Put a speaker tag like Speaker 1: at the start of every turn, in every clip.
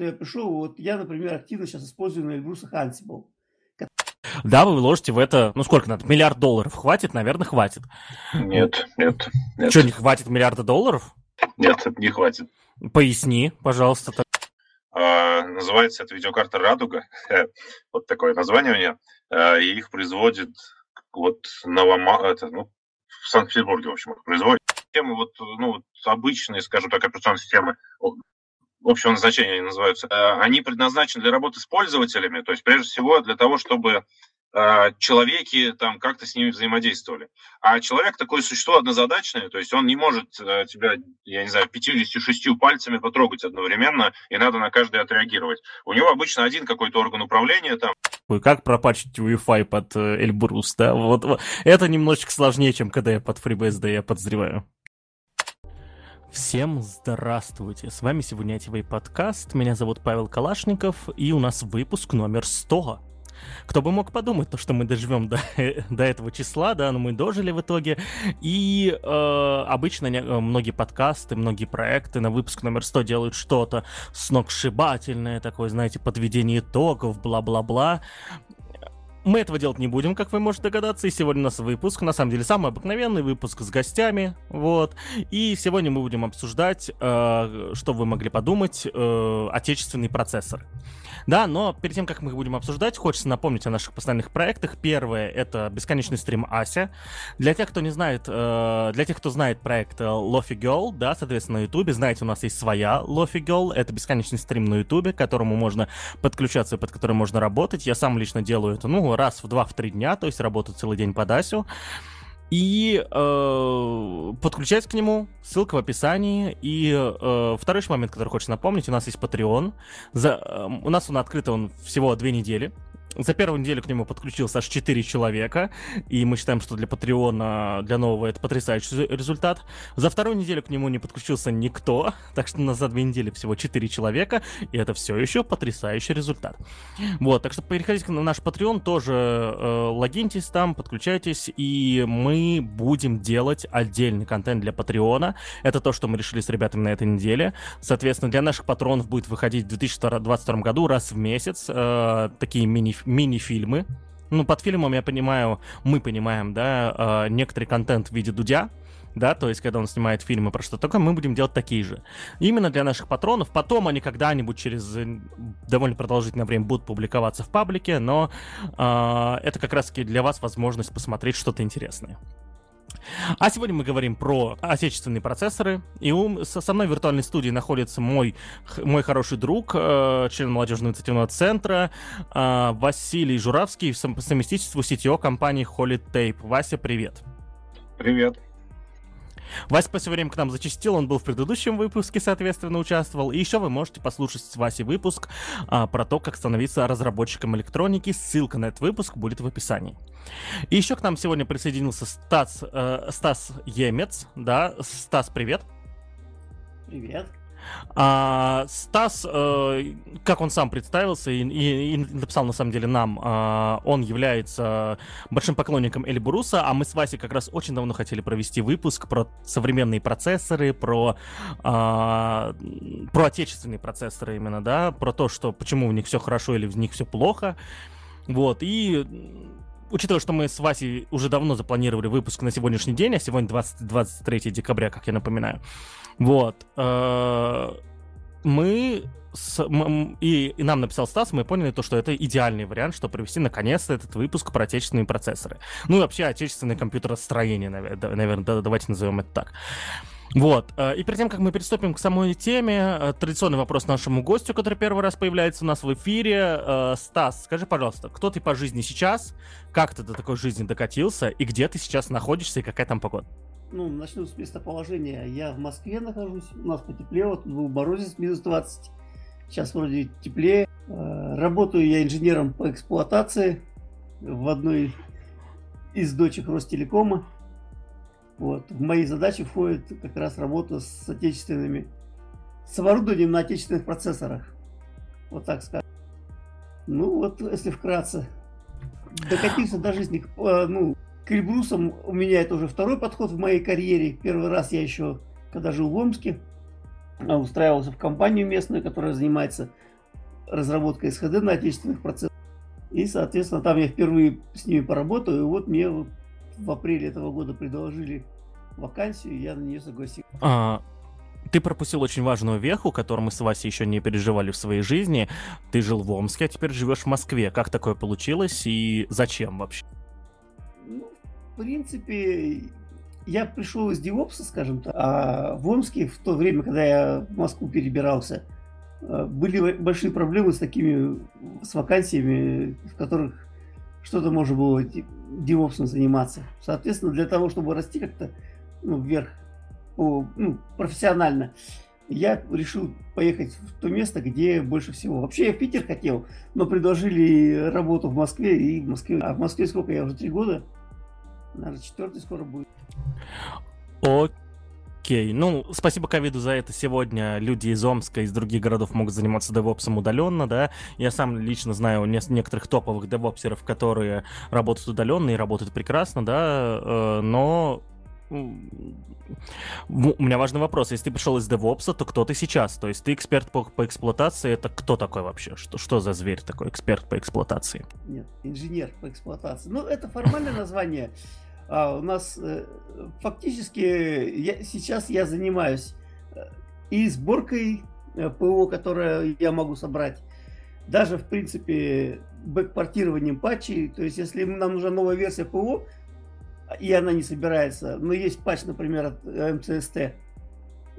Speaker 1: что я пришел, вот я, например, активно сейчас использую на Эльбруса Ansible.
Speaker 2: Да, вы вложите в это, ну сколько надо, миллиард долларов хватит? Наверное, хватит.
Speaker 3: Нет, нет. нет.
Speaker 2: Что, не хватит миллиарда долларов?
Speaker 3: Нет, не хватит.
Speaker 2: Поясни, пожалуйста.
Speaker 3: А, называется это видеокарта «Радуга». вот такое название у нее. А, и их производит вот Новома... это, ну, в Санкт-Петербурге, в общем, их производят. Системы вот, ну, вот обычные, скажем так, операционные системы общего назначения они называются, э, они предназначены для работы с пользователями, то есть прежде всего для того, чтобы э, человеки там как-то с ними взаимодействовали. А человек такое существо однозадачное, то есть он не может э, тебя, я не знаю, 56 пальцами потрогать одновременно, и надо на каждый отреагировать. У него обычно один какой-то орган управления там.
Speaker 2: Как пропачить Wi-Fi под Эльбрус, да? Вот, вот это немножечко сложнее, чем когда я под FreeBSD, я подозреваю. Всем здравствуйте! С вами сегодня ITV подкаст. Меня зовут Павел Калашников, и у нас выпуск номер 100. Кто бы мог подумать, то, что мы доживем до, до этого числа, да, но мы дожили в итоге. И э, обычно не, многие подкасты, многие проекты на выпуск номер 100 делают что-то сногсшибательное, такое, знаете, подведение итогов, бла-бла-бла. Мы этого делать не будем, как вы можете догадаться, и сегодня у нас выпуск, на самом деле самый обыкновенный выпуск с гостями, вот, и сегодня мы будем обсуждать, э, что вы могли подумать, э, отечественный процессор. Да, но перед тем, как мы их будем обсуждать, хочется напомнить о наших постоянных проектах. Первое — это бесконечный стрим Ася. Для тех, кто не знает, э, для тех, кто знает проект Lofi Girl, да, соответственно, на Ютубе, знаете, у нас есть своя Lofi Girl, это бесконечный стрим на Ютубе, к которому можно подключаться и под которым можно работать. Я сам лично делаю это, ну, раз в два-в три дня, то есть работаю целый день под Асю. И э, подключайтесь к нему, ссылка в описании. И э, второй момент, который хочется напомнить, у нас есть Patreon. За, э, у нас он открыт он всего две недели. За первую неделю к нему подключилось аж 4 человека, и мы считаем, что для Патреона, для нового, это потрясающий результат. За вторую неделю к нему не подключился никто, так что у нас за две недели всего 4 человека, и это все еще потрясающий результат. Вот, так что переходите на наш Patreon, тоже э, логиньтесь там, подключайтесь, и мы будем делать отдельный контент для Патреона. Это то, что мы решили с ребятами на этой неделе. Соответственно, для наших патронов будет выходить в 2022 году раз в месяц э, такие мини мини-фильмы. Ну, под фильмом, я понимаю, мы понимаем, да, э, некоторый контент в виде Дудя, да, то есть, когда он снимает фильмы про что такое, мы будем делать такие же. Именно для наших патронов. Потом они когда-нибудь через э, довольно продолжительное время будут публиковаться в паблике, но э, это как раз-таки для вас возможность посмотреть что-то интересное. А сегодня мы говорим про отечественные процессоры. И у, со мной в виртуальной студии находится мой, мой хороший друг, э, член молодежного инициативного центра э, Василий Журавский по совместительству CTO компании Holy Tape. Вася, привет.
Speaker 3: Привет.
Speaker 2: Вася все время к нам зачастил, он был в предыдущем выпуске, соответственно, участвовал. И еще вы можете послушать с Васи выпуск а, про то, как становиться разработчиком электроники. Ссылка на этот выпуск будет в описании. И еще к нам сегодня присоединился Стас, э, Стас Емец. Да, Стас, привет.
Speaker 1: Привет.
Speaker 2: А, Стас, э, как он сам представился и, и, и написал на самом деле нам, э, он является большим поклонником Эльбруса, а мы с Васей как раз очень давно хотели провести выпуск про современные процессоры, про, э, про отечественные процессоры именно, да, про то, что почему в них все хорошо или в них все плохо. Вот, и учитывая, что мы с Васей уже давно запланировали выпуск на сегодняшний день, а сегодня 20, 23 декабря, как я напоминаю, вот, э, мы с, и, и нам написал Стас, мы поняли то, что это идеальный вариант, чтобы провести наконец-то этот выпуск про отечественные процессоры. Ну и вообще отечественное компьютеростроение, наверное, давайте назовем это так. Вот. Э, и перед тем, как мы приступим к самой теме, э, традиционный вопрос нашему гостю, который первый раз появляется у нас в эфире. Стас, скажи, пожалуйста, кто ты по жизни сейчас, как ты до такой жизни докатился, и где ты сейчас находишься, и какая там погода?
Speaker 1: Ну, начну с местоположения. Я в Москве нахожусь, у нас потеплело, тут был морозец минус 20. Сейчас вроде теплее. Работаю я инженером по эксплуатации в одной из дочек Ростелекома. Вот. В мои задачи входит как раз работа с отечественными, с оборудованием на отечественных процессорах. Вот так скажем. Ну вот, если вкратце. Докатился до жизни э, ну, к Эльбрусам у меня это уже второй подход в моей карьере. Первый раз я еще, когда жил в Омске, а, устраивался в компанию местную, которая занимается разработка СХД на отечественных процессах. И, соответственно, там я впервые с ними поработаю. И вот мне в апреле этого года предложили вакансию, и я на нее согласился.
Speaker 2: А, ты пропустил очень важную веху, которую мы с Васей еще не переживали в своей жизни. Ты жил в Омске, а теперь живешь в Москве. Как такое получилось и зачем вообще?
Speaker 1: Принципе, я пришел из Девопса, скажем так, а в Омске в то время, когда я в Москву перебирался, э, были большие проблемы с такими, с вакансиями, в которых что-то можно было девопсом заниматься. Соответственно, для того, чтобы расти как-то ну, вверх, по, ну, профессионально, я решил поехать в то место, где больше всего. Вообще я в Питер хотел, но предложили работу в Москве, и в Москве, а в Москве сколько я уже три года, наверное, четвертый скоро будет.
Speaker 2: Окей, ну, спасибо ковиду за это. Сегодня люди из Омска, из других городов могут заниматься девопсом удаленно, да. Я сам лично знаю некоторых топовых девопсеров, которые работают удаленно и работают прекрасно, да, э, но у меня важный вопрос. Если ты пришел из DevOps, то кто ты сейчас? То есть ты эксперт по, по эксплуатации, это кто такой вообще? Что, что за зверь такой, эксперт по эксплуатации?
Speaker 1: Нет, инженер по эксплуатации. Ну, это формальное название. А у нас э, фактически я, сейчас я занимаюсь э, и сборкой э, ПО, которое я могу собрать, даже, в принципе, бэкпортированием патчей. То есть, если нам нужна новая версия ПО, и она не собирается, но есть патч, например, от МЦСТ,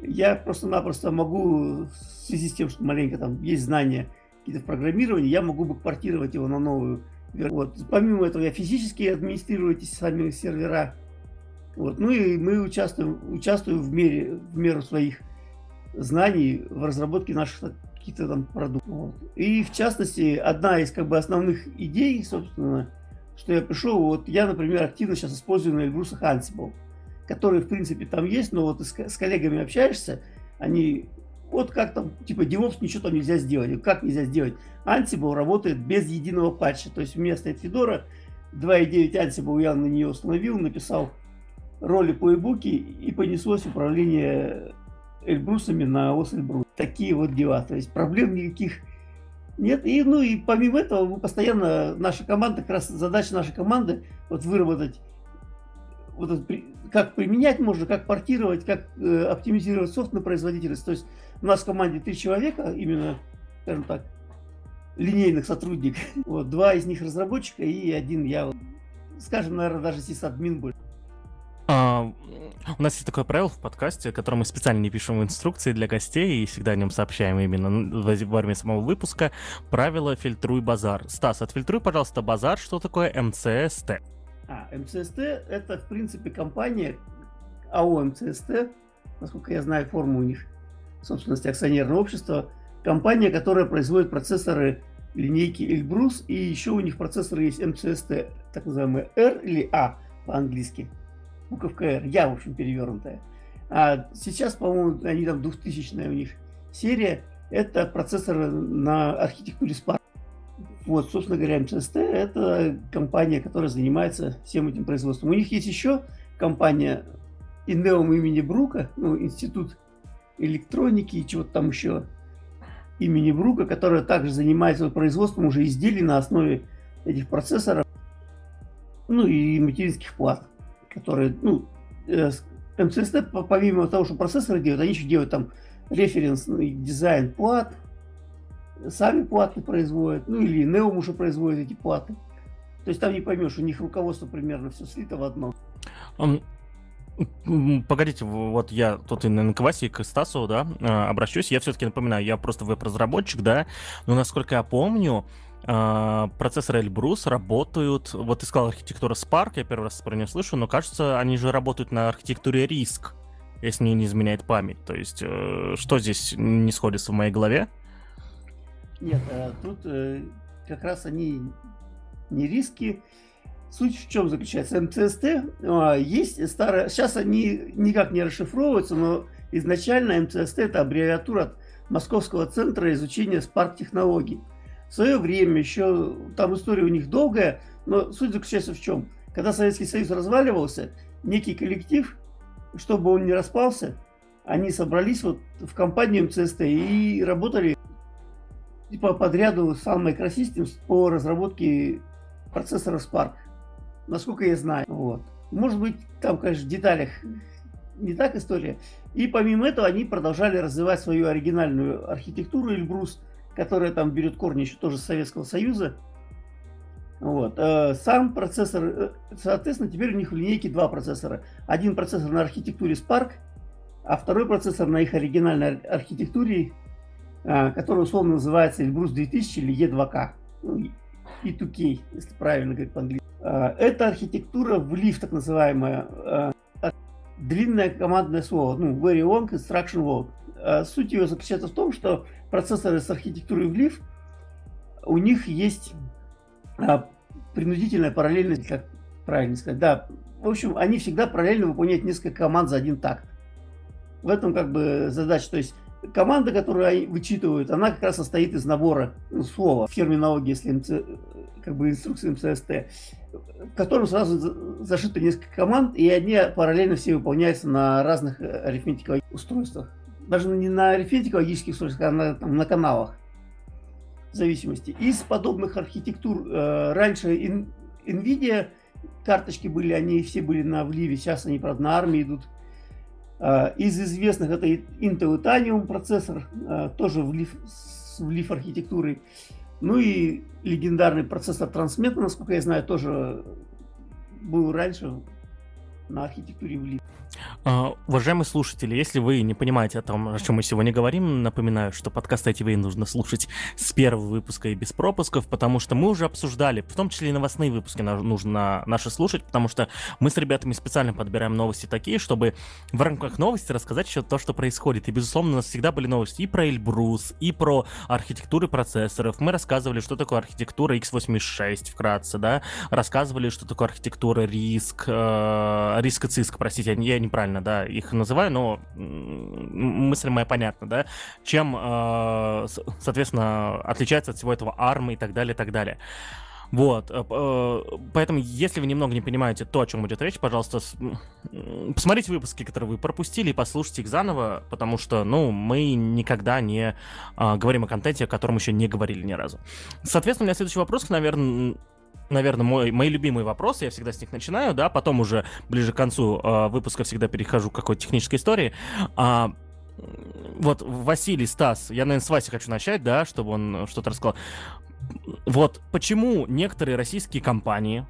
Speaker 1: я просто-напросто могу, в связи с тем, что маленько там есть знания какие-то в программировании, я могу бы портировать его на новую. Вот. Помимо этого, я физически администрирую эти сами сервера. Вот. Ну и мы участвуем, участвуем в, мере, в меру своих знаний в разработке наших каких-то там продуктов. Вот. И в частности, одна из как бы основных идей, собственно, что я пришел, вот я, например, активно сейчас использую на Эльбрусах Ansible, который, в принципе, там есть, но вот с, с коллегами общаешься, они, вот как там, типа, DevOps ничего там нельзя сделать. Как нельзя сделать? Ansible работает без единого патча, то есть у меня стоит Fedora, 2.9 Ansible я на нее установил, написал роли по e и понеслось управление Эльбрусами на ОС Эльбрус. Такие вот дела. То есть проблем никаких нет, и, ну и помимо этого, мы постоянно, наша команда, как раз задача нашей команды, вот выработать, вот это, как применять можно, как портировать, как э, оптимизировать софт на производительность. То есть у нас в команде три человека, именно, скажем так, линейных сотрудников. Вот, два из них разработчика и один я. Скажем, наверное, даже сисадмин больше.
Speaker 2: А, у нас есть такое правило в подкасте, которое мы специально не пишем в инструкции для гостей и всегда о нем сообщаем именно во время самого выпуска. Правило «фильтруй базар». Стас, отфильтруй, пожалуйста, базар. Что такое МЦСТ?
Speaker 1: А, МЦСТ — это, в принципе, компания АО МЦСТ, насколько я знаю, форму у них, собственности акционерного общества, компания, которая производит процессоры линейки Эльбрус, и еще у них процессоры есть МЦСТ, так называемые R или A по-английски — буковка R, я, в общем, перевернутая. А сейчас, по-моему, они там 2000 у них серия, это процессоры на архитектуре Spark. Вот, собственно говоря, МЦСТ – это компания, которая занимается всем этим производством. У них есть еще компания Инеум имени Брука, ну, институт электроники и чего-то там еще имени Брука, которая также занимается производством уже изделий на основе этих процессоров, ну и материнских плат которые, ну, э, МЦСТ, помимо того, что процессоры делают, они еще делают там референсный дизайн плат, сами платы производят, ну или Neom уже производит эти платы. То есть там не поймешь, у них руководство примерно все слито в одно.
Speaker 2: Погодите, вот я тут и на Квасе, и к Стасу, да, а, обращусь. Я все-таки напоминаю, я просто веб-разработчик, да, но насколько я помню, процессоры Эльбрус работают, вот ты сказал архитектура Spark, я первый раз про нее слышу, но кажется, они же работают на архитектуре RISC, если мне не изменяет память. То есть, uh, что здесь не сходится в моей голове?
Speaker 1: Нет, uh, тут э, как раз они не риски. Суть в чем заключается? МЦСТ есть старая... Сейчас они никак не расшифровываются, но изначально МЦСТ это аббревиатура от Московского центра изучения Spark технологий в свое время еще, там история у них долгая, но суть заключается в чем? Когда Советский Союз разваливался, некий коллектив, чтобы он не распался, они собрались вот в компанию МЦСТ и работали по подряду Sun Microsystems по разработке процессора Spark. Насколько я знаю. Вот. Может быть, там, конечно, в деталях не так история. И помимо этого они продолжали развивать свою оригинальную архитектуру Эльбрус, которая там берет корни еще тоже с Советского Союза. Вот. Э, сам процессор, э, соответственно, теперь у них в линейке два процессора. Один процессор на архитектуре Spark, а второй процессор на их оригинальной архитектуре, э, который условно называется Эльбрус 2000 или E2K. Ну, E2K, если правильно говорить по-английски. Это архитектура в лиф, так называемая, длинное командное слово, ну, very long instruction load. Суть ее заключается в том, что процессоры с архитектурой лиф, у них есть а, принудительная параллельность, как правильно сказать, да. В общем, они всегда параллельно выполняют несколько команд за один такт. В этом как бы задача. То есть команда, которую они вычитывают, она как раз состоит из набора ну, слова в терминологии, если МЦ, как бы инструкции МЦСТ, в котором сразу зашито несколько команд, и они параллельно все выполняются на разных арифметиковых устройствах. Даже не на арифметико-логических устройствах, а на, там, на каналах зависимости. Из подобных архитектур э, раньше in, NVIDIA карточки были, они все были на вливе, сейчас они, правда, на армии идут. Э, из известных это Intel Titanium процессор, э, тоже влив, с влив архитектурой. Ну и легендарный процессор Transmeta, насколько я знаю, тоже был раньше на архитектуре влив.
Speaker 2: Uh, уважаемые слушатели, если вы не понимаете о том, о чем мы сегодня говорим, напоминаю, что подкаст ITV нужно слушать с первого выпуска и без пропусков, потому что мы уже обсуждали, в том числе и новостные выпуски нужно наши слушать, потому что мы с ребятами специально подбираем новости такие, чтобы в рамках новости рассказать еще то, что происходит. И, безусловно, у нас всегда были новости и про Эльбрус, и про архитектуры процессоров. Мы рассказывали, что такое архитектура x86 вкратце, да, рассказывали, что такое архитектура э, риск циск, простите, я неправильно, да, их называю, но мысль моя понятна, да, чем, э, соответственно, отличается от всего этого ARM и так далее, и так далее. Вот, э, э, поэтому, если вы немного не понимаете то, о чем идет речь, пожалуйста, посмотрите выпуски, которые вы пропустили, и послушайте их заново, потому что, ну, мы никогда не говорим о контенте, о котором еще не говорили ни разу. Соответственно, у меня следующий вопрос, наверное, наверное, мой, мои любимые вопросы, я всегда с них начинаю, да, потом уже ближе к концу э, выпуска всегда перехожу к какой-то технической истории. А, вот Василий, Стас, я, наверное, с Васи хочу начать, да, чтобы он что-то рассказал. Вот почему некоторые российские компании,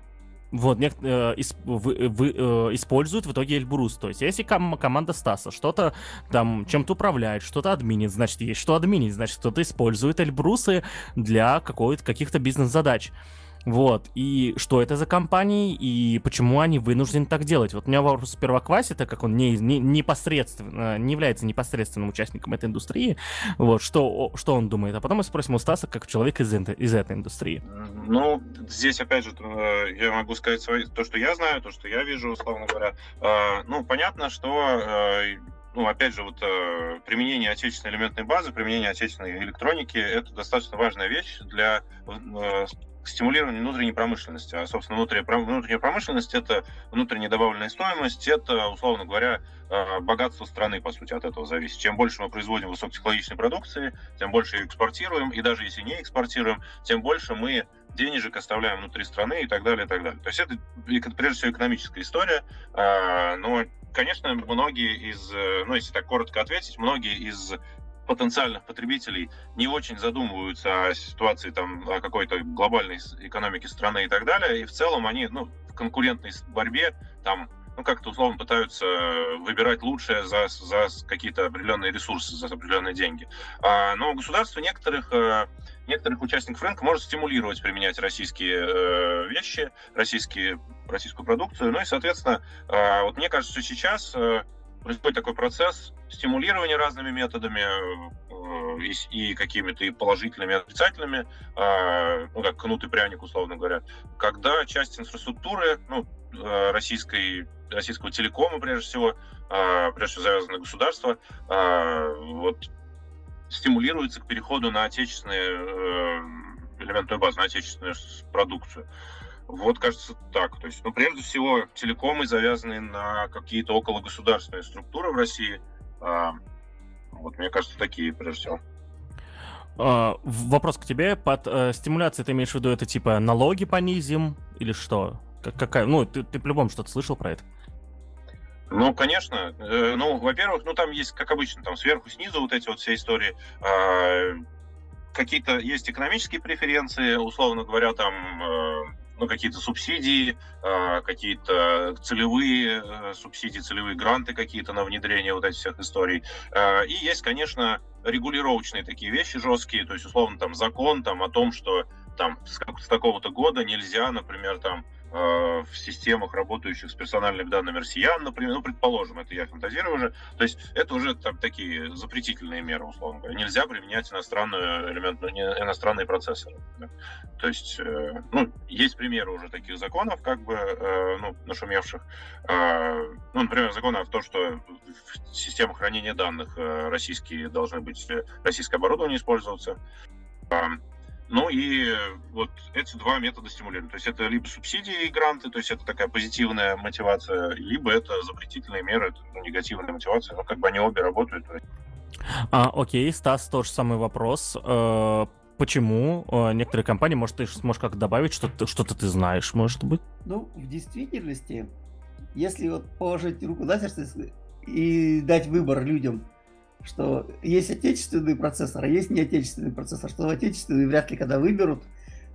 Speaker 2: вот, нек- э, исп- вы, вы, э, используют в итоге Эльбрус. То есть, если ком- команда Стаса что-то там чем-то управляет, что-то админит, значит, есть что админить, значит, кто-то использует Эльбрусы для какой-то, каких-то бизнес-задач. Вот, и что это за компании, и почему они вынуждены так делать. Вот у меня вопрос сперва к Васе, так как он не, не, непосредственно, не является непосредственным участником этой индустрии, вот, что, что он думает, а потом мы спросим у Стаса, как человек из, из этой индустрии.
Speaker 3: Ну, здесь, опять же, э, я могу сказать свои, то, что я знаю, то, что я вижу, условно говоря. Э, ну, понятно, что э, ну, опять же, вот применение отечественной элементной базы, применение отечественной электроники – это достаточно важная вещь для стимулирование внутренней промышленности. А, собственно, внутренняя, внутренняя промышленность – это внутренняя добавленная стоимость, это, условно говоря, а, богатство страны, по сути, от этого зависит. Чем больше мы производим высокотехнологичной продукции, тем больше ее экспортируем, и даже если не экспортируем, тем больше мы денежек оставляем внутри страны и так далее, и так далее. То есть это, прежде всего, экономическая история, а, но Конечно, многие из, э, ну, если так коротко ответить, многие из потенциальных потребителей не очень задумываются о ситуации там, о какой-то глобальной экономике страны и так далее. И в целом они ну, в конкурентной борьбе там ну, как-то условно пытаются выбирать лучшее за, за какие-то определенные ресурсы, за определенные деньги. А, но государство некоторых, э, некоторых участников рынка может стимулировать применять российские э, вещи, российские, российскую продукцию. Ну и, соответственно, э, вот мне кажется, что сейчас происходит такой процесс стимулирования разными методами э, и, и какими-то и положительными, и отрицательными, э, ну, как кнут и пряник, условно говоря, когда часть инфраструктуры, ну, э, российской, российского телекома, прежде всего, э, прежде всего завязано государство, э, вот, стимулируется к переходу на отечественные э, элементную базу, на отечественную продукцию. Вот, кажется, так. То есть, ну, прежде всего, телекомы завязаны на какие-то окологосударственные структуры в России. А, вот, мне кажется, такие, прежде всего.
Speaker 2: А, вопрос к тебе. Под э, стимуляцией ты имеешь в виду это типа налоги понизим или что? Как, какая? Ну, ты, ты по-любому что-то слышал про это.
Speaker 3: Ну, конечно. Э, ну, во-первых, ну там есть, как обычно, там сверху, снизу вот эти вот все истории. Э, какие-то есть экономические преференции, условно говоря, там э, ну, какие-то субсидии, э, какие-то целевые э, субсидии, целевые гранты какие-то на внедрение вот этих всех историй. Э, и есть, конечно, регулировочные такие вещи жесткие, то есть, условно, там закон там, о том, что там с, с такого-то года нельзя, например, там в системах, работающих с персональными данными россиян, например, ну, предположим, это я фантазирую уже, то есть это уже там такие запретительные меры, условно говоря. Нельзя применять иностранную элемент, ну, иностранные процессоры. Да. То есть, э, ну, есть примеры уже таких законов, как бы, э, ну, нашумевших. Ну, например, закон о том, что в системах хранения данных российские должны быть, российское оборудование использоваться. Ну и вот эти два метода стимулирования. То есть это либо субсидии и гранты, то есть это такая позитивная мотивация, либо это запретительные меры, это ну, негативная мотивация. Но как бы они обе работают.
Speaker 2: А, окей, Стас, тот же самый вопрос. Э, почему э, некоторые компании, может, ты сможешь как добавить, что-то, что-то ты знаешь, может быть?
Speaker 1: Ну, в действительности, если вот положить руку на сердце и дать выбор людям, что есть отечественный процессор, а есть неотечественный процессор, что отечественный вряд ли когда выберут,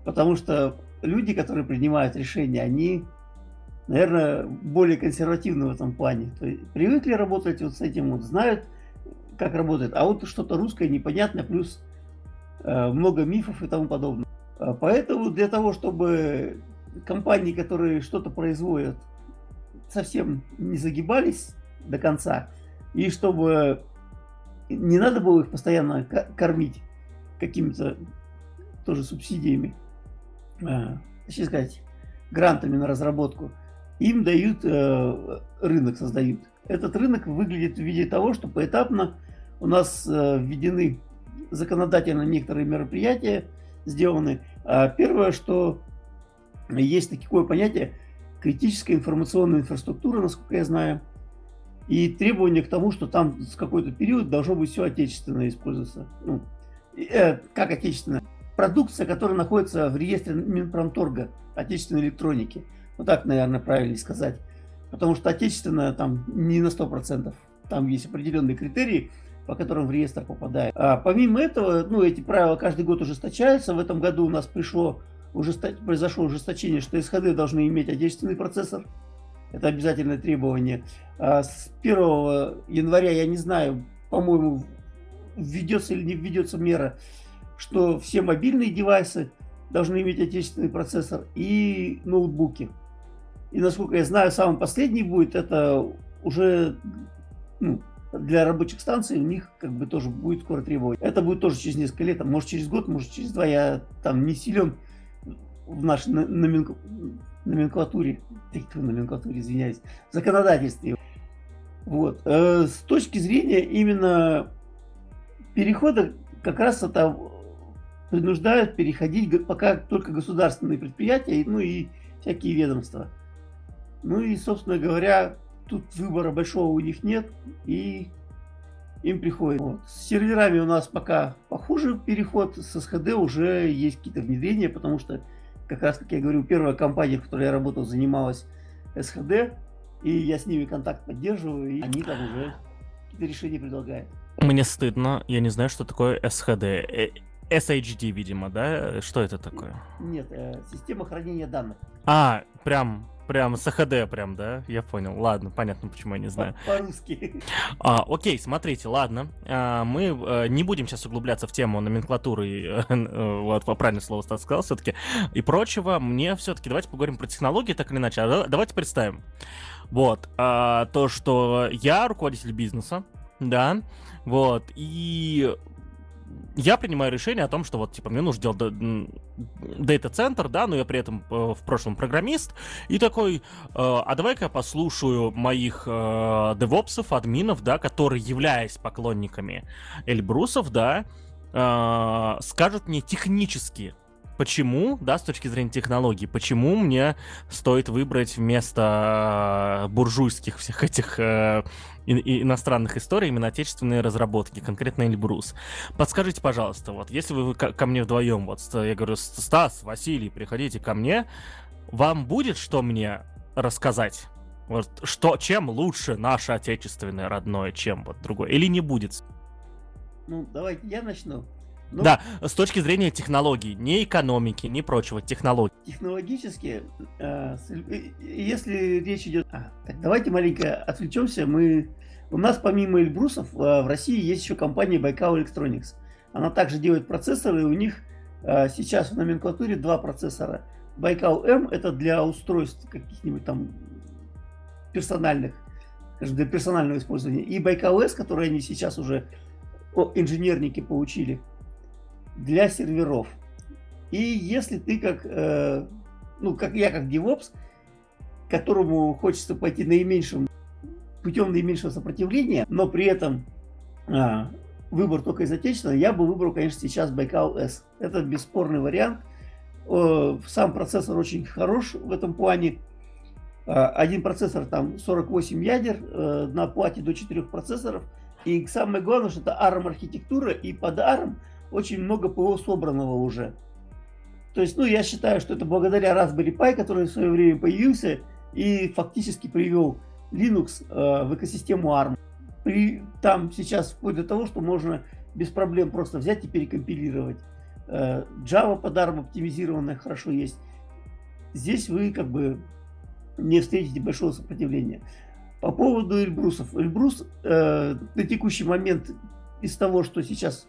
Speaker 1: потому что люди, которые принимают решения, они, наверное, более консервативны в этом плане. То есть привыкли работать вот с этим, вот знают, как работает, а вот что-то русское непонятное, плюс э, много мифов и тому подобное. А поэтому для того, чтобы компании, которые что-то производят, совсем не загибались до конца, и чтобы не надо было их постоянно кормить какими-то тоже субсидиями, а, точнее сказать, грантами на разработку. Им дают э, рынок, создают. Этот рынок выглядит в виде того, что поэтапно у нас э, введены законодательно некоторые мероприятия сделаны. А первое, что есть такое понятие критическая информационная инфраструктура, насколько я знаю – и требования к тому, что там с какой-то период должно быть все отечественное использоваться. Ну, э, как отечественное? Продукция, которая находится в реестре Минпромторга отечественной электроники. Вот так, наверное, правильно сказать. Потому что отечественное там не на 100%. Там есть определенные критерии, по которым в реестр попадает. А помимо этого, ну, эти правила каждый год ужесточаются. В этом году у нас пришло, ужесто... произошло ужесточение, что СХД должны иметь отечественный процессор. Это обязательное требование. А с 1 января, я не знаю, по-моему, введется или не введется мера, что все мобильные девайсы должны иметь отечественный процессор и ноутбуки. И насколько я знаю, самый последний будет это уже ну, для рабочих станций у них как бы тоже будет скоро требовать. Это будет тоже через несколько лет, а может через год, может через два. Я там не силен в нашей номенклатуре, номенклатуре, извиняюсь, законодательстве. Вот. Э, с точки зрения именно перехода, как раз это принуждают переходить пока только государственные предприятия, ну и всякие ведомства. Ну и, собственно говоря, тут выбора большого у них нет, и им приходит. Вот. С серверами у нас пока похуже переход, с СХД уже есть какие-то внедрения, потому что как раз, как я говорю, первая компания, в которой я работал, занималась СХД, и я с ними контакт поддерживаю, и они там уже какие-то решения предлагают.
Speaker 2: Мне стыдно, я не знаю, что такое СХД. Э, SHD, видимо, да? Что это такое?
Speaker 1: Нет, э, система хранения данных.
Speaker 2: А, прям Прям с АХД прям, да? Я понял. Ладно, понятно, почему я не знаю.
Speaker 1: По-русски.
Speaker 2: А, окей, смотрите, ладно. А, мы а, не будем сейчас углубляться в тему номенклатуры, э, вот, правильное слово Стас сказал все-таки, и прочего. Мне все-таки давайте поговорим про технологии, так или иначе. А, давайте представим. Вот, а, то, что я руководитель бизнеса, да, вот, и я принимаю решение о том, что вот, типа, мне нужно делать дата-центр, да, но я при этом э, в прошлом программист, и такой, э, а давай-ка я послушаю моих э, девопсов, админов, да, которые, являясь поклонниками Эльбрусов, да, э, скажут мне технически, почему, да, с точки зрения технологий, почему мне стоит выбрать вместо буржуйских всех этих э, иностранных историй именно отечественные разработки, конкретно Эльбрус. Подскажите, пожалуйста, вот если вы ко, ко мне вдвоем, вот я говорю, Стас, Василий, приходите ко мне, вам будет что мне рассказать? Вот что, чем лучше наше отечественное родное, чем вот другое? Или не будет?
Speaker 1: Ну, давайте я начну.
Speaker 2: Ну, да, с точки зрения технологий, не экономики, не прочего, технологий.
Speaker 1: Технологически, э, если речь идет... А, так, давайте маленько отвлечемся. Мы... У нас помимо Эльбрусов э, в России есть еще компания Baikal Electronics. Она также делает процессоры, и у них э, сейчас в номенклатуре два процессора. M это для устройств каких-нибудь там персональных, для персонального использования. И S, который они сейчас уже инженерники получили, для серверов. И если ты как, э, ну, как я как DevOps, которому хочется пойти наименьшим путем наименьшего сопротивления, но при этом а, выбор только из отечественного, я бы выбрал, конечно, сейчас Baikal S. Это бесспорный вариант. Сам процессор очень хорош в этом плане. А, один процессор там 48 ядер, э, на плате до 4 процессоров. И самое главное, что это ARM архитектура, и под ARM очень много ПО собранного уже. То есть, ну, я считаю, что это благодаря Raspberry Pi, который в свое время появился и фактически привел Linux э, в экосистему ARM. При, там сейчас вплоть до того, что можно без проблем просто взять и перекомпилировать. Э, Java под ARM оптимизированная хорошо есть. Здесь вы как бы не встретите большого сопротивления. По поводу Эльбрусов. Эльбрус э, на текущий момент из того, что сейчас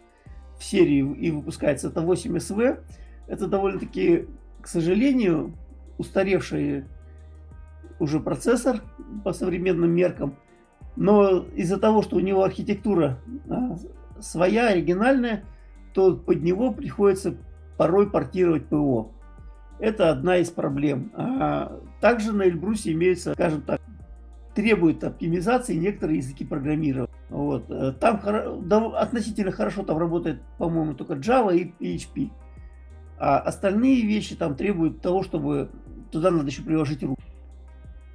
Speaker 1: в серии и выпускается, это 8 СВ. Это довольно-таки, к сожалению, устаревший уже процессор по современным меркам. Но из-за того, что у него архитектура а, своя, оригинальная, то под него приходится порой портировать ПО. Это одна из проблем. А также на Эльбрусе имеются, скажем так, требует оптимизации некоторые языки программирования. Вот. Э, там относительно хорошо там работает, по-моему, только Java и PHP. А остальные вещи там требуют того, чтобы туда надо еще приложить руку.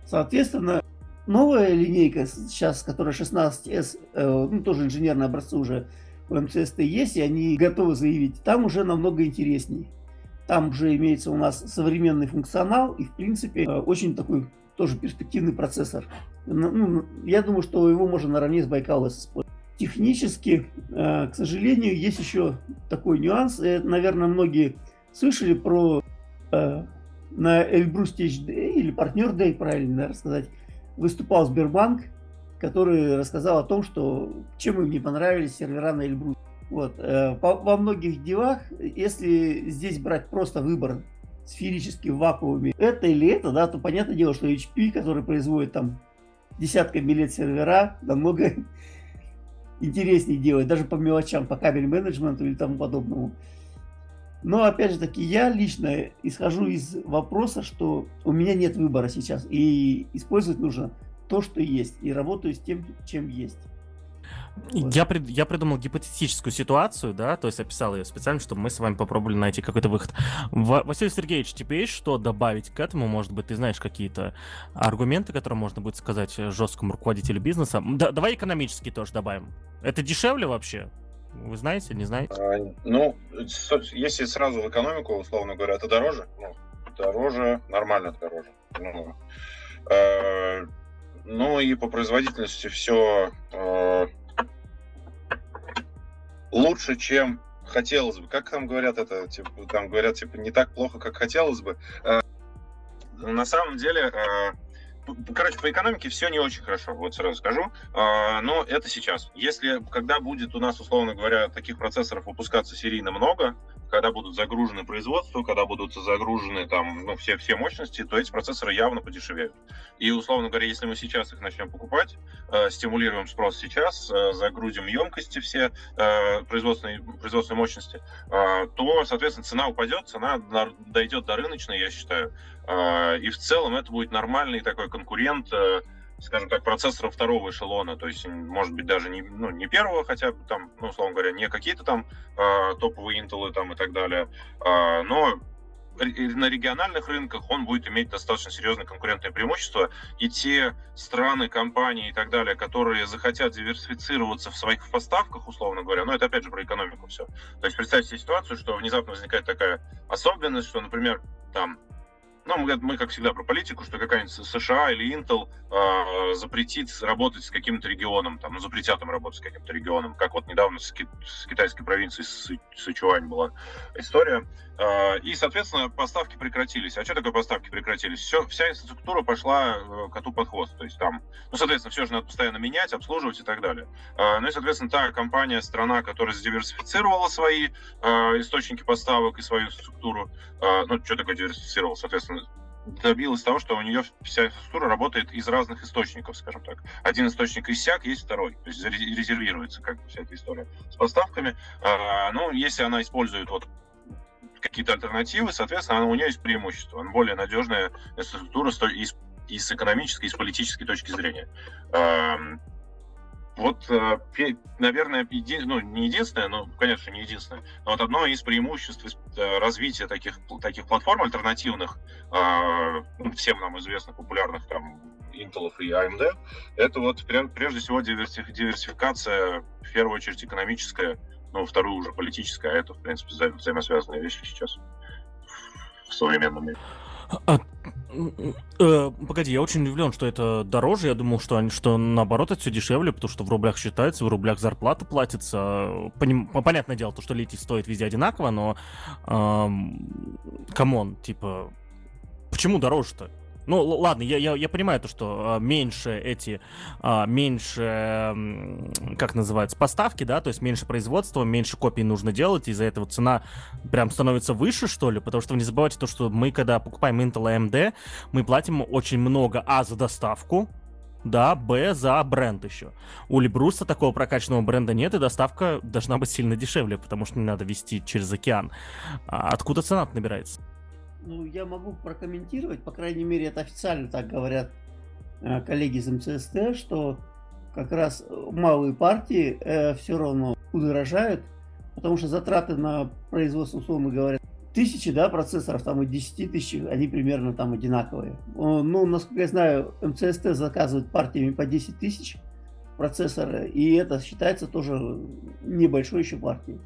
Speaker 1: Соответственно, новая линейка сейчас, которая 16S, э, ну, тоже инженерные образцы уже у МЦСТ есть, и они готовы заявить, там уже намного интересней. Там уже имеется у нас современный функционал и, в принципе, э, очень такой тоже перспективный процессор. Ну, ну, я думаю, что его можно наравне с Байкал использовать. Технически, э, к сожалению, есть еще такой нюанс. Наверное, многие слышали про э, на Эльбрус Day или партнер Day, правильно наверное, сказать, выступал Сбербанк, который рассказал о том, что чем им не понравились сервера на Эльбрус. Вот. Э, во многих делах, если здесь брать просто выбор сферически в вакууме, это или это, да, то понятное дело, что HP, который производит там десятками лет сервера, намного интереснее делать, даже по мелочам, по кабель менеджменту или тому подобному. Но опять же таки, я лично исхожу из вопроса, что у меня нет выбора сейчас, и использовать нужно то, что есть, и работаю с тем, чем есть.
Speaker 2: Вот. Я, прид, я придумал гипотетическую ситуацию, да, то есть описал ее специально, чтобы мы с вами попробовали найти какой-то выход. В, Василий Сергеевич, тебе есть что добавить к этому? Может быть, ты знаешь какие-то аргументы, которые можно будет сказать жесткому руководителю бизнеса? Да, давай экономически тоже добавим. Это дешевле вообще? Вы знаете, не знаете? А,
Speaker 3: ну, если сразу в экономику, условно говоря, это дороже? Ну, дороже, нормально дороже. Ну, э, ну и по производительности все э, лучше, чем хотелось бы. Как там говорят это? Типа, там говорят, типа, не так плохо, как хотелось бы. Э, на самом деле, э, короче, по экономике все не очень хорошо, вот сразу скажу. Э, но это сейчас. Если, когда будет у нас, условно говоря, таких процессоров выпускаться серийно много, когда будут загружены производства, когда будут загружены там ну, все, все мощности, то эти процессоры явно подешевеют. И, условно говоря, если мы сейчас их начнем покупать, э, стимулируем спрос сейчас, э, загрузим емкости все э, производственной, производственной мощности, э, то, соответственно, цена упадет, цена дойдет до рыночной, я считаю. Э, и в целом это будет нормальный такой конкурент э, скажем так, процессоров второго эшелона, то есть, может быть, даже не, ну, не первого, хотя бы там, ну, условно говоря, не какие-то там э, топовые Intel там и так далее, э, но на региональных рынках он будет иметь достаточно серьезное конкурентное преимущество, и те страны, компании и так далее, которые захотят диверсифицироваться в своих поставках, условно говоря, ну, это опять же про экономику все. То есть представьте себе ситуацию, что внезапно возникает такая особенность, что, например, там ну, мы, мы, как всегда, про политику, что какая-нибудь США или Intel э, запретит работать с каким-то регионом, там, ну, запретят им работать с каким-то регионом, как вот недавно с, ки- с китайской провинцией Сы- Сычуань была история. Э, и, соответственно, поставки прекратились. А что такое поставки прекратились? Все, вся инфраструктура пошла э, коту под хвост. То есть там, ну, соответственно, все же надо постоянно менять, обслуживать и так далее. Э, ну и, соответственно, та компания, страна, которая диверсифицировала свои э, источники поставок и свою структуру, э, ну, что такое диверсифицировал, соответственно, добилась того, что у нее вся инфраструктура работает из разных источников, скажем так. Один источник иссяк, есть второй. То есть резервируется как бы вся эта история с поставками. А, ну, если она использует вот какие-то альтернативы, соответственно, у нее есть преимущество. Она более надежная инфраструктура и с, и с экономической, и с политической точки зрения. Вот, э, наверное, еди... ну, не единственное, но, конечно, не единственное, но вот одно из преимуществ э, развития таких, таких платформ альтернативных, а, ну, всем нам известных, популярных там Intel и AMD, это вот прежде всего диверсификация, в первую очередь, экономическая, ну, вторую уже политическая, а это, в принципе, взаимосвязанные вещи сейчас в современном мире.
Speaker 2: А, э, погоди, я очень удивлен, что это дороже. Я думал, что, они, что наоборот это все дешевле, потому что в рублях считается, в рублях зарплата платится. Поним, понятное дело, то, что литий стоит везде одинаково, но come on, э, типа, почему дороже-то? Ну, ладно, я, я, я понимаю то, что а, меньше эти, а, меньше, как называется, поставки, да, то есть меньше производства, меньше копий нужно делать, из-за этого цена прям становится выше, что ли, потому что вы не забывайте то, что мы, когда покупаем Intel AMD, мы платим очень много, а, за доставку, да, Б за бренд еще. У Либруса такого прокачанного бренда нет, и доставка должна быть сильно дешевле, потому что не надо вести через океан. А откуда цена набирается?
Speaker 1: Ну, я могу прокомментировать, по крайней мере, это официально так говорят э, коллеги из МЦСТ, что как раз малые партии э, все равно удорожают, потому что затраты на производство, условно говоря, тысячи, да, процессоров, там и 10 тысяч, они примерно там одинаковые. Ну, насколько я знаю, МЦСТ заказывает партиями по 10 тысяч процессора, и это считается тоже небольшой еще партией.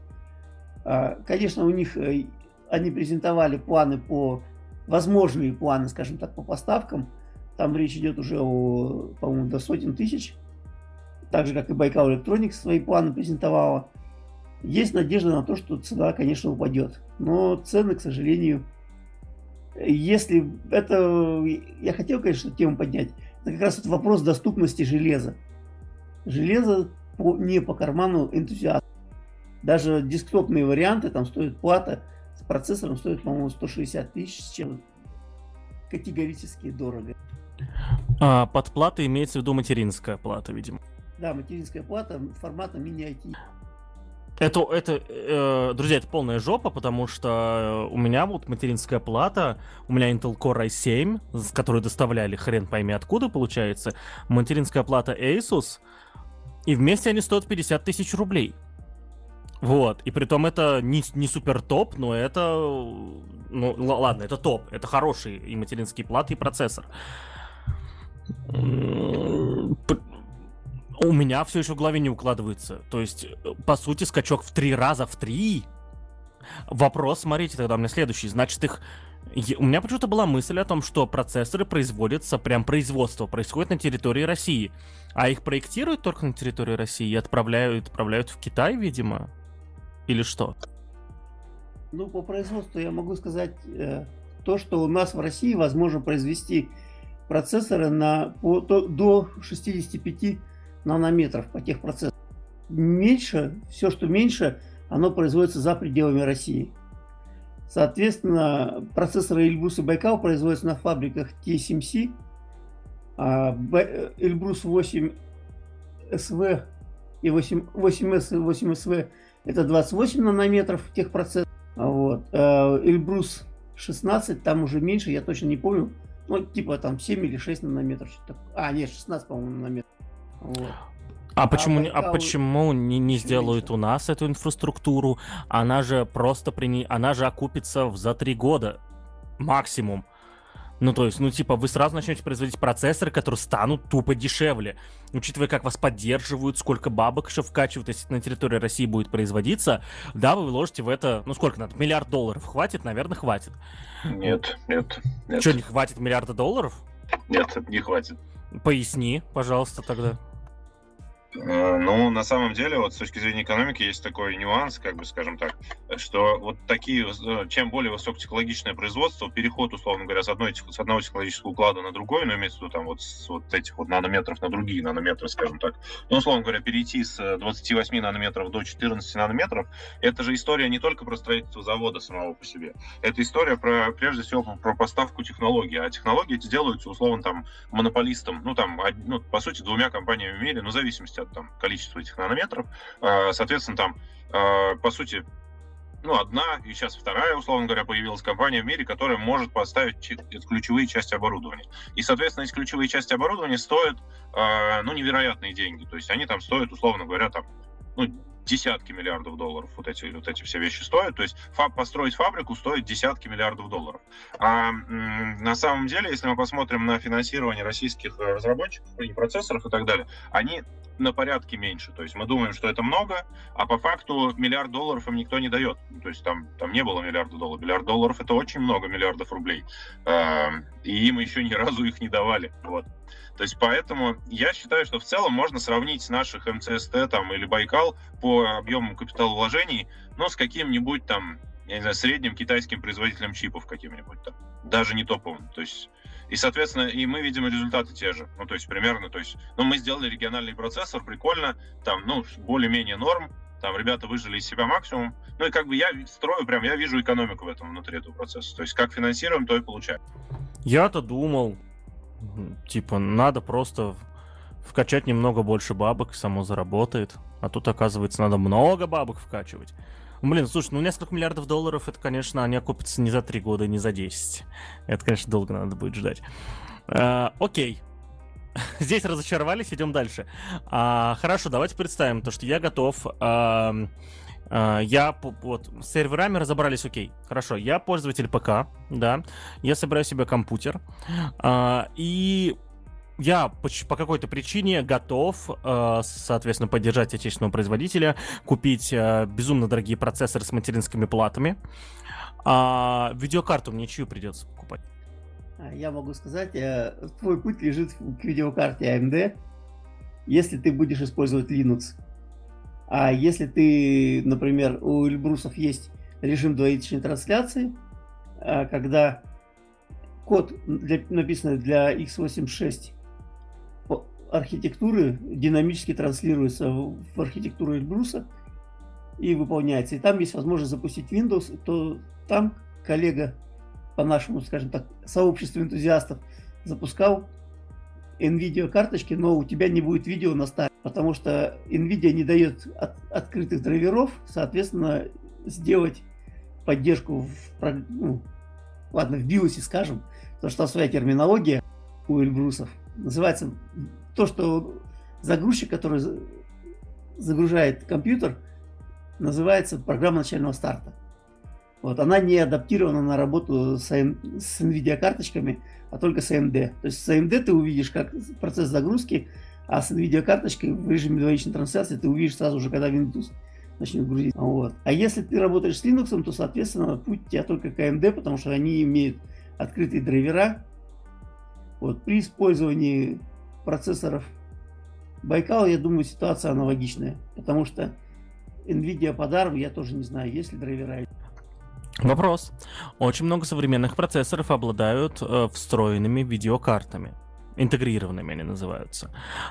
Speaker 1: А, конечно, у них э, они презентовали планы по, возможные планы, скажем так, по поставкам. Там речь идет уже о, по-моему, до сотен тысяч. Так же, как и Байкал Electronics свои планы презентовала. Есть надежда на то, что цена, конечно, упадет. Но цены, к сожалению, если это... Я хотел, конечно, тему поднять. Это как раз вот вопрос доступности железа. Железо по, не по карману энтузиастов. Даже десктопные варианты, там стоит плата процессором стоит, по-моему, 160 тысяч, с чем категорически дорого.
Speaker 2: А, под платой имеется в виду материнская плата, видимо.
Speaker 1: Да, материнская плата формата мини-IT.
Speaker 2: Это, это, э, друзья, это полная жопа, потому что у меня вот материнская плата, у меня Intel Core i7, с которой доставляли хрен пойми откуда, получается, материнская плата Asus, и вместе они стоят 50 тысяч рублей. Вот, и при том это не, не супер топ, но это, ну ладно, это топ, это хороший и материнский плат, и процессор. У меня все еще в голове не укладывается. То есть, по сути, скачок в три раза, в три. Вопрос, смотрите, тогда у меня следующий. Значит, их у меня почему-то была мысль о том, что процессоры производятся, прям производство происходит на территории России, а их проектируют только на территории России и отправляют, отправляют в Китай, видимо. Или что?
Speaker 1: Ну, по производству я могу сказать э, то, что у нас в России возможно произвести процессоры на, по, то, до 65 нанометров по тех процессорам. Меньше, все, что меньше, оно производится за пределами России. Соответственно, процессоры Эльбрус и Байкал производятся на фабриках TSMC, а Эльбрус 8 СВ и 8, 8С и 8СВ это 28 нанометров техпроцесс. Вот. Эльбрус 16, там уже меньше, я точно не помню. Ну, типа там 7 или 6 нанометров. Что-то. А, нет, 16, по-моему, нанометров.
Speaker 2: Вот. А почему, а, а почему не, не сделают у нас эту инфраструктуру? Она же просто при она же окупится за три года максимум. Ну, то есть, ну, типа, вы сразу начнете производить процессоры, которые станут тупо дешевле. Учитывая, как вас поддерживают, сколько бабок еще вкачивают, если на территории России будет производиться, да, вы вложите в это, ну, сколько надо, миллиард долларов. Хватит? Наверное, хватит.
Speaker 3: Нет, нет,
Speaker 2: нет. Что, не хватит миллиарда долларов?
Speaker 3: Нет, не хватит.
Speaker 2: Поясни, пожалуйста, тогда.
Speaker 3: Э, ну, на самом деле, вот с точки зрения экономики есть такой нюанс, как бы скажем так, что вот такие, э, чем более высокотехнологичное производство, переход, условно говоря, с, одной, с одного технологического уклада на другой, ну, имеется в виду там вот с вот этих вот нанометров на другие нанометры, скажем так, ну, условно говоря, перейти с 28 нанометров до 14 нанометров, это же история не только про строительство завода самого по себе, это история про, прежде всего, про поставку технологий, а технологии эти делаются, условно, там, монополистом, ну, там, ну, по сути, двумя компаниями в мире, ну, в зависимости от там, количество этих нанометров. А, соответственно, там, а, по сути, ну, одна и сейчас вторая, условно говоря, появилась компания в мире, которая может поставить ключевые части оборудования. И, соответственно, эти ключевые части оборудования стоят, а, ну, невероятные деньги. То есть они там стоят, условно говоря, там, ну, десятки миллиардов долларов вот эти, вот эти все вещи стоят. То есть фаб, построить фабрику стоит десятки миллиардов долларов. А на самом деле, если мы посмотрим на финансирование российских э, разработчиков и процессоров и так далее, они на порядке меньше. То есть мы думаем, что это много, а по факту миллиард долларов им никто не дает. То есть там, там не было миллиарда долларов. Миллиард долларов это очень много миллиардов рублей. И им еще ни разу их не давали. Вот. То есть поэтому я считаю, что в целом можно сравнить наших МЦСТ там, или Байкал по объему капиталовложений, но с каким-нибудь там, я не знаю, средним китайским производителем чипов каким-нибудь там, даже не топовым. То есть и, соответственно, и мы видим результаты те же. Ну, то есть примерно, то есть, ну, мы сделали региональный процессор, прикольно, там, ну, более-менее норм, там ребята выжили из себя максимум. Ну и как бы я строю прям, я вижу экономику в этом внутри этого процесса. То есть как финансируем, то и получаем.
Speaker 2: Я-то думал, Типа, надо просто вкачать немного больше бабок, само заработает. А тут, оказывается, надо много бабок вкачивать. Блин, слушай, ну несколько миллиардов долларов, это, конечно, они окупятся не за три года, не за 10. Это, конечно, долго надо будет ждать. А, окей. Здесь разочаровались, идем дальше. А, хорошо, давайте представим то, что я готов а, я вот с серверами разобрались, окей, хорошо. Я пользователь ПК, да. Я собираю себе компьютер. Uh, и я по, какой-то причине готов, uh, соответственно, поддержать отечественного производителя, купить безумно дорогие процессоры с материнскими платами. А видеокарту мне чью придется покупать?
Speaker 1: А, я могу сказать, э, твой путь лежит к видеокарте AMD, если ты будешь использовать Linux. А если ты, например, у Эльбрусов есть режим двоичной трансляции, а, когда код для, написанный для x86 архитектуры динамически транслируется в архитектуру Эльбруса и выполняется. И там есть возможность запустить Windows, то там коллега по нашему, скажем так, сообществу энтузиастов запускал NVIDIA карточки, но у тебя не будет видео на старте, потому что NVIDIA не дает от, открытых драйверов, соответственно, сделать поддержку в, ну, ладно, в BIOS, скажем, то, что своя терминология у Эльбрусов называется то, что загрузчик, который загружает компьютер, называется программа начального старта. Вот, она не адаптирована на работу с, с NVIDIA карточками, а только с AMD. То есть с AMD ты увидишь как процесс загрузки, а с NVIDIA карточкой в режиме двоичной трансляции ты увидишь сразу же, когда Windows начнет грузить. Вот. А если ты работаешь с Linux, то, соответственно, путь тебя только к AMD, потому что они имеют открытые драйвера. Вот. При использовании процессоров Байкал, я думаю, ситуация аналогичная, потому что NVIDIA под ARM, я тоже не знаю, есть ли драйвера.
Speaker 2: Вопрос. Очень много современных процессоров обладают э, встроенными видеокартами. Интегрированными они называются.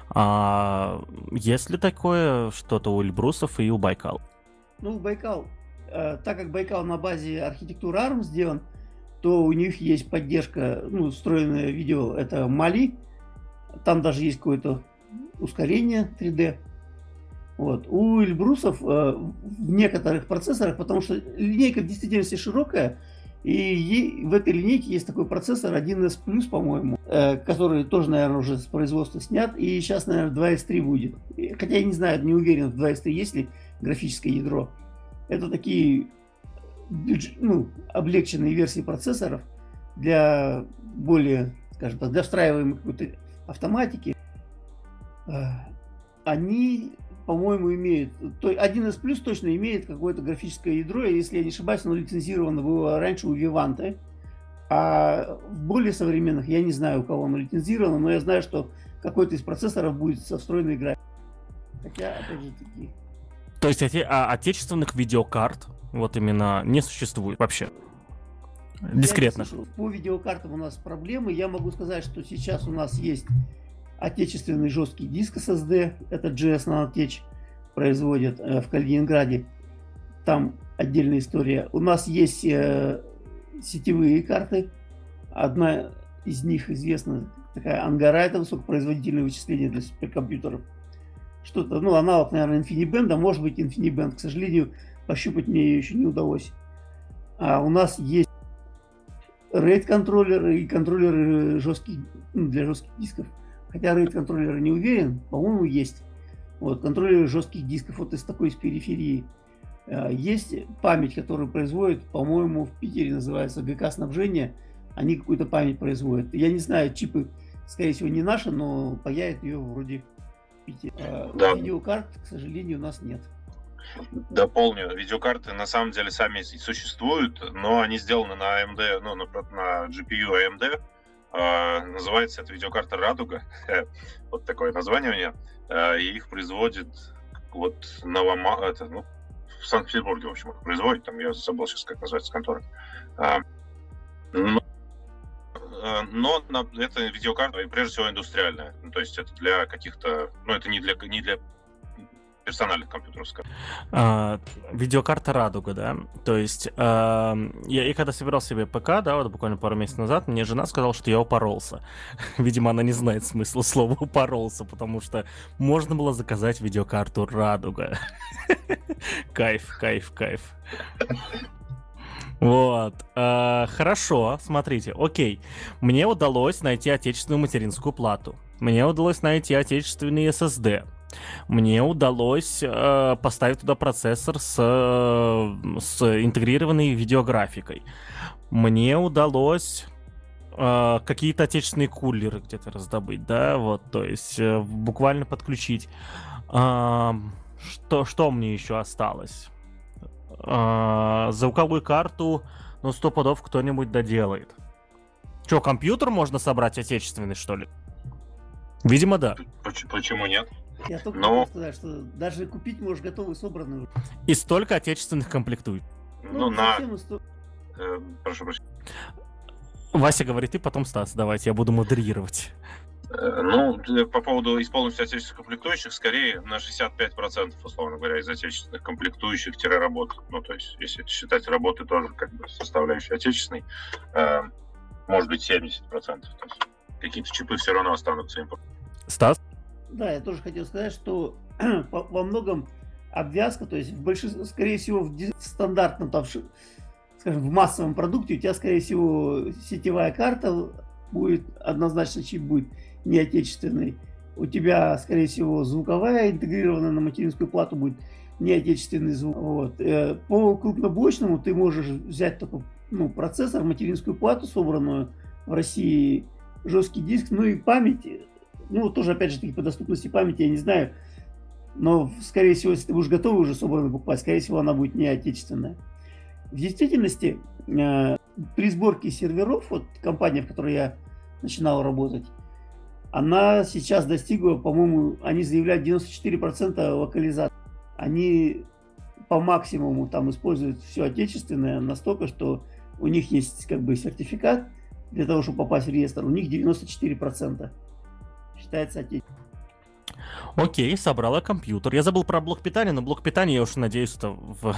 Speaker 2: А есть ли такое что-то у Эльбрусов и у Байкал?
Speaker 1: Ну, Байкал, э, так как Байкал на базе архитектуры ARM сделан, то у них есть поддержка, ну, встроенное видео, это Мали. Там даже есть какое-то ускорение 3D. Вот. У Эльбрусов э, в некоторых процессорах, потому что линейка в действительности широкая, И в этой линейке есть такой процессор 1S+, по-моему, э, который тоже, наверное, уже с производства снят. И сейчас, наверное, 2S3 будет. Хотя я не знаю, не уверен, в 2S3 есть ли графическое ядро. Это такие ну, облегченные версии процессоров для более, скажем так, для встраиваемой какой-то автоматики. Э, они по-моему, имеет, то 1С плюс точно имеет какое-то графическое ядро, если я не ошибаюсь, оно лицензировано было раньше у Vivante, а в более современных, я не знаю, у кого оно лицензировано, но я знаю, что какой-то из процессоров будет со встроенной графикой. Хотя, опять же, таки...
Speaker 2: То есть оте- а отечественных видеокарт вот именно не существует вообще? Дискретно.
Speaker 1: По видеокартам у нас проблемы. Я могу сказать, что сейчас у нас есть отечественный жесткий диск SSD, это GS Nanotech производит э, в Калининграде. Там отдельная история. У нас есть э, сетевые карты. Одна из них известна такая Ангара, это высокопроизводительное вычисление для суперкомпьютеров. Что-то, ну, аналог, наверное, InfiniBand, а может быть InfiniBand. К сожалению, пощупать мне ее еще не удалось. А у нас есть RAID контроллеры и контроллеры жестких, ну, для жестких дисков. Хотя RAID контроллера не уверен, по-моему, есть. Вот, контроллеры жестких дисков вот из такой из периферии. А, есть память, которую производит, по-моему, в Питере называется ГК снабжение. Они какую-то память производят. Я не знаю, чипы, скорее всего, не наши, но паяет ее вроде в Питере. А, да. Видеокарт, к сожалению, у нас нет.
Speaker 3: Дополню. Видеокарты на самом деле сами существуют, но они сделаны на AMD, ну, на, на GPU AMD, называется это видеокарта Радуга. вот такое название у нее. А, и их производит вот Новома... Это, ну, в Санкт-Петербурге, в общем, их производит. Там я забыл сейчас, как называется контора. А, но, но на, это видеокарта, прежде всего, индустриальная. Ну, то есть это для каких-то... Ну, это не для, не для персональных компьютеров, скажем.
Speaker 2: А, видеокарта Радуга, да. То есть а, я, я когда собирал себе ПК, да, вот буквально пару месяцев назад, мне жена сказала, что я упоролся. Видимо, она не знает смысла слова упоролся, потому что можно было заказать видеокарту Радуга. Кайф, кайф, кайф. Вот. Э, хорошо, смотрите, окей. Мне удалось найти отечественную материнскую плату. Мне удалось найти отечественный SSD. Мне удалось э, поставить туда процессор с, э, с интегрированной видеографикой. Мне удалось э, какие-то отечественные кулеры где-то раздобыть, да, вот, то есть э, буквально подключить. Э, что, что мне еще осталось? Э, звуковую карту, ну, сто пудов кто-нибудь доделает. Че, компьютер можно собрать отечественный, что ли? Видимо, да.
Speaker 3: Почему нет?
Speaker 1: Я только Но... хотел сказать, что даже купить можешь готовую собранную.
Speaker 2: И столько отечественных комплектует.
Speaker 3: Ну, ну на... Сто... Э, прошу прощения.
Speaker 2: Вася говорит, и потом Стас, давайте, я буду модерировать.
Speaker 3: Э, ну, по поводу из полностью отечественных комплектующих, скорее на 65%, условно говоря, из отечественных комплектующих-работ. Ну, то есть, если считать работы тоже как бы составляющей отечественной, э, может быть 70%. То есть, какие-то чипы все равно останутся импорт.
Speaker 2: Стас?
Speaker 1: Да, я тоже хотел сказать, что во многом обвязка, то есть в большинстве, скорее всего, в стандартном, там, скажем, в массовом продукте у тебя, скорее всего, сетевая карта будет, однозначно чип будет не отечественный. У тебя, скорее всего, звуковая интегрированная на материнскую плату будет не отечественный звук. Вот. Э, по крупноблочному ты можешь взять только ну, процессор, материнскую плату, собранную в России, жесткий диск, ну и память ну, тоже, опять же, по доступности памяти я не знаю. Но, скорее всего, если ты будешь готовый уже собранно покупать, скорее всего, она будет не отечественная. В действительности, э, при сборке серверов, вот компания, в которой я начинал работать, она сейчас достигла, по-моему, они заявляют 94% локализации. Они по максимуму там используют все отечественное настолько, что у них есть как бы сертификат для того, чтобы попасть в реестр, у них 94% считается отечественным.
Speaker 2: Окей, собрала компьютер. Я забыл про блок питания, но блок питания, я уж надеюсь, что в,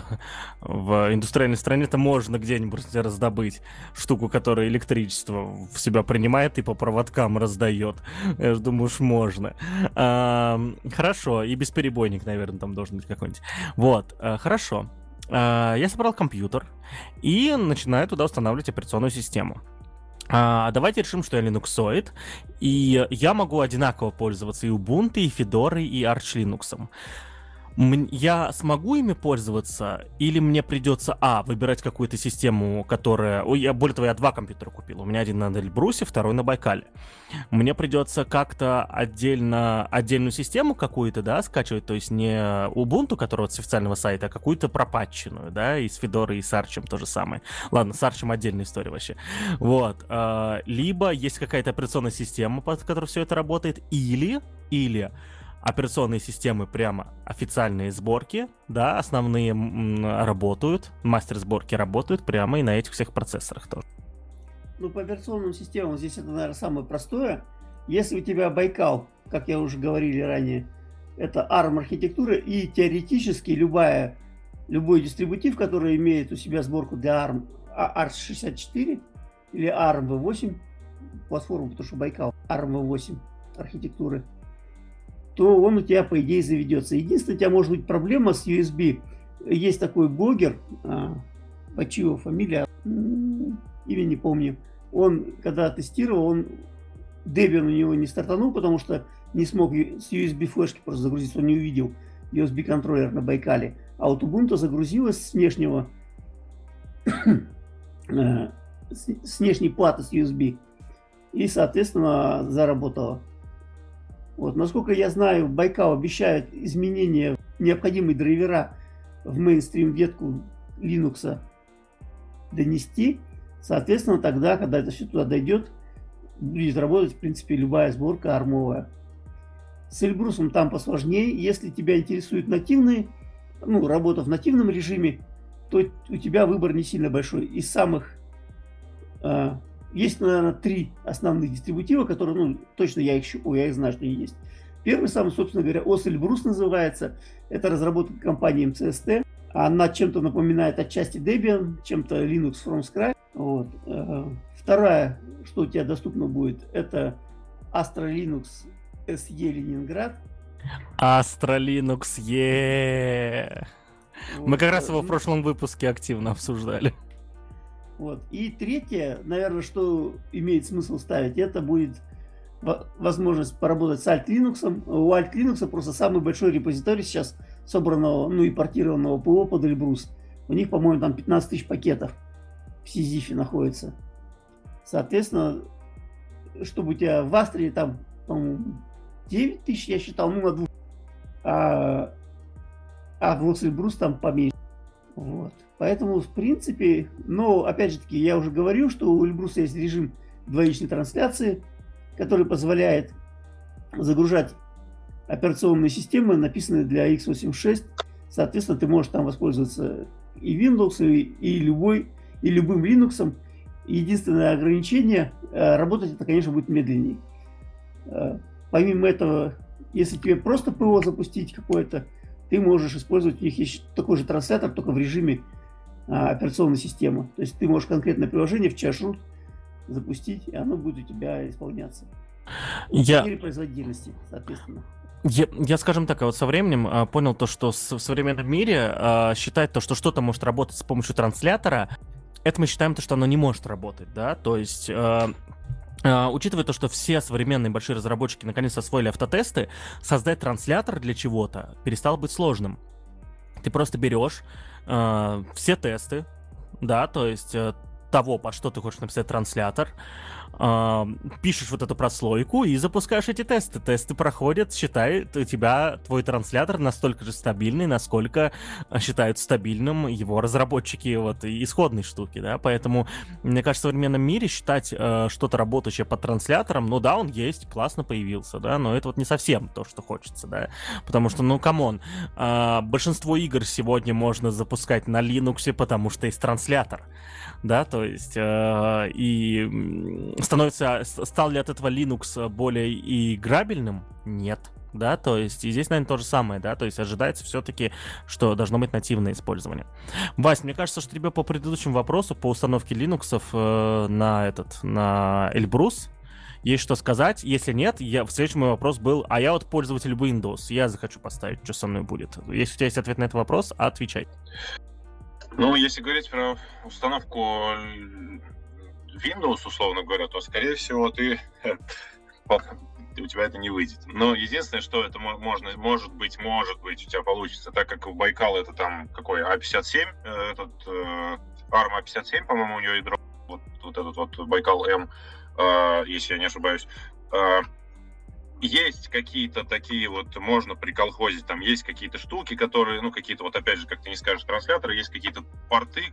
Speaker 2: в индустриальной стране это можно где-нибудь раздобыть штуку, которая электричество в себя принимает и по проводкам раздает. Я же думаю, уж можно. А, хорошо, и бесперебойник, наверное, там должен быть какой-нибудь. Вот, а, хорошо. А, я собрал компьютер и начинаю туда устанавливать операционную систему. А, давайте решим, что я линуксоид, и я могу одинаково пользоваться и Ubuntu, и Fedora, и Arch Linux я смогу ими пользоваться, или мне придется, а, выбирать какую-то систему, которая... Ой, я, более того, я два компьютера купил. У меня один на Эльбрусе, второй на Байкале. Мне придется как-то отдельно, отдельную систему какую-то, да, скачивать, то есть не Ubuntu, которого с официального сайта, а какую-то пропатченную, да, и с Федорой, и с Арчем то же самое. Ладно, с Арчем отдельная история вообще. Вот. А, либо есть какая-то операционная система, под которой все это работает, или, или операционные системы прямо официальные сборки, да, основные работают, мастер сборки работают прямо и на этих всех процессорах тоже.
Speaker 1: Ну, по операционным системам здесь это, наверное, самое простое. Если у тебя Байкал, как я уже говорили ранее, это ARM архитектура, и теоретически любая, любой дистрибутив, который имеет у себя сборку для ARM, ARM64 или ARM V8 платформу, потому что Байкал ARM V8 архитектуры – то он у тебя, по идее, заведется. Единственное, у тебя может быть проблема с USB. Есть такой блогер, а, Бачио фамилия, имя не помню. Он, когда тестировал, он Debian у него не стартанул, потому что не смог с USB флешки просто загрузиться, он не увидел USB контроллер на Байкале. А вот Ubuntu загрузилась с внешнего э, с внешней платы с USB и, соответственно, заработала. Вот, насколько я знаю, Байкал обещает изменения, необходимые драйвера в мейнстрим ветку Linux донести. Соответственно, тогда, когда это все туда дойдет, будет работать, в принципе, любая сборка армовая. С Эльбрусом там посложнее. Если тебя интересуют нативные, ну, работа в нативном режиме, то у тебя выбор не сильно большой. Из самых а, есть, наверное, три основных дистрибутива, которые, ну, точно я их щупал, я их знаю, что они есть. Первый самый, собственно говоря, Осель Брус называется. Это разработка компании MCST. Она чем-то напоминает отчасти Debian, чем-то Linux from scratch. Вот. Э, вторая, что у тебя доступно будет, это Astra Linux SE Ленинград.
Speaker 2: Astra Linux E. Вот. Мы как раз его в прошлом выпуске активно обсуждали.
Speaker 1: Вот. И третье, наверное, что имеет смысл ставить, это будет возможность поработать с Alt Linux. У Alt Linux просто самый большой репозиторий сейчас собранного, ну и портированного ПО под Эльбрус. У них, по-моему, там 15 тысяч пакетов в Сизифе находится. Соответственно, чтобы у тебя в Астре там, по-моему, 9 тысяч, я считал, ну, на двух. А, а в Лос Эльбрус там поменьше. Вот. Поэтому, в принципе, но, опять же таки, я уже говорил, что у Эльбруса есть режим двоичной трансляции, который позволяет загружать операционные системы, написанные для x86. Соответственно, ты можешь там воспользоваться и Windows, и, любой, и любым Linux. Единственное ограничение, э, работать это, конечно, будет медленнее. Э, помимо этого, если тебе просто ПО запустить какое-то, ты можешь использовать, у них есть такой же транслятор, только в режиме а, операционной системы. То есть ты можешь конкретное приложение в чашрут запустить, и оно будет у тебя исполняться.
Speaker 2: Я...
Speaker 1: По производительности, соответственно.
Speaker 2: Я, я, скажем так, вот со временем а, понял то, что с, в современном мире а, считать то, что что-то может работать с помощью транслятора, это мы считаем то, что оно не может работать, да, то есть... А, а, учитывая то, что все современные большие разработчики наконец освоили автотесты, создать транслятор для чего-то перестало быть сложным. Ты просто берешь э, все тесты, да, то есть э, того, по что ты хочешь написать транслятор, э, пишешь вот эту прослойку и запускаешь эти тесты. Тесты проходят, считает у тебя твой транслятор настолько же стабильный, насколько считают стабильным его разработчики вот исходной штуки, да, поэтому мне кажется в современном мире считать э, что-то работающее по трансляторам, ну да, он есть, классно появился, да, но это вот не совсем то, что хочется, да, потому что, ну, come on, э, большинство игр сегодня можно запускать на Linux, потому что есть транслятор, да, то есть э, и становится, стал ли от этого Linux более играбельным? Нет. Да, то есть и здесь, наверное, то же самое, да, то есть ожидается все-таки, что должно быть нативное использование. Вась, мне кажется, что тебе по предыдущему вопросу, по установке Linux э, на этот, на Эльбрус, есть что сказать. Если нет, я, в следующем мой вопрос был, а я вот пользователь Windows, я захочу поставить, что со мной будет. Если у тебя есть ответ на этот вопрос, отвечай.
Speaker 3: Ну, если говорить про установку Windows, условно говоря, то, скорее всего, ты у тебя это не выйдет. Но единственное, что это можно, может быть, может быть, у тебя получится, так как в Байкал это там какой А57, э, этот э, ARM А57, по-моему, у него ядро, вот, вот этот вот Байкал М, э, если я не ошибаюсь, э, есть какие-то такие вот, можно приколхозить, там есть какие-то штуки, которые, ну, какие-то, вот опять же, как ты не скажешь, трансляторы, есть какие-то порты,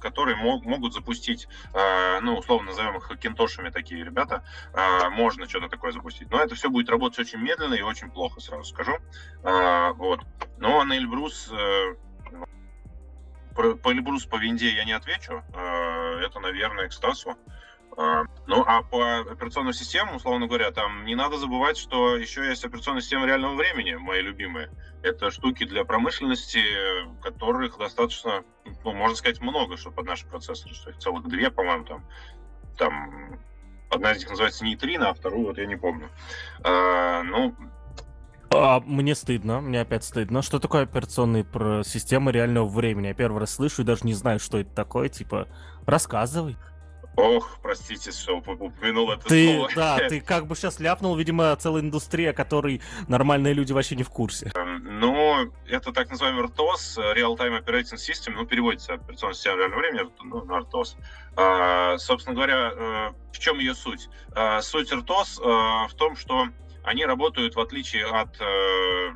Speaker 3: которые мог, могут запустить, э, ну, условно назовем их кентошами такие ребята, э, можно что-то такое запустить. Но это все будет работать очень медленно и очень плохо, сразу скажу. Э, вот. Но на Эльбрус э, по Эльбрус по винде я не отвечу. Э, это, наверное, к Стасу. А, ну, а по операционным системам, условно говоря, там не надо забывать, что еще есть операционная система реального времени, мои любимые. Это штуки для промышленности, которых достаточно, ну, можно сказать, много, чтобы под наши процессоры, что их целых две, по-моему, там. Там одна из них называется нейтрино, а вторую вот я не помню. А, ну,
Speaker 2: а, мне стыдно, мне опять стыдно. Что такое операционные системы реального времени? Я первый раз слышу и даже не знаю, что это такое. Типа, рассказывай.
Speaker 3: Ох, простите, что упомянул это
Speaker 2: ты,
Speaker 3: слово.
Speaker 2: Да, ты как бы сейчас ляпнул, видимо, целая индустрия, которой нормальные люди вообще не в курсе.
Speaker 3: Эм, ну, это так называемый RTOS, Real Time Operating System, ну, переводится операционная система реального времени, ну, на RTOS. А, собственно говоря, э, в чем ее суть? А, суть RTOS а, в том, что они работают в отличие от э,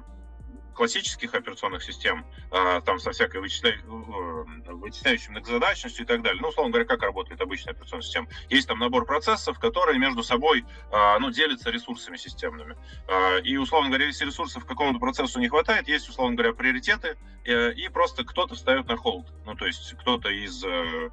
Speaker 3: классических операционных систем, а, там со всякой вычисля... Э, вычисляющей многозадачностью и так далее. Ну, условно говоря, как работает обычная операционная система. Есть там набор процессов, которые между собой а, ну, делятся ресурсами системными. А, и, условно говоря, если ресурсов какому-то процессу не хватает, есть, условно говоря, приоритеты, э, и просто кто-то встает на холд. Ну, то есть кто-то из э,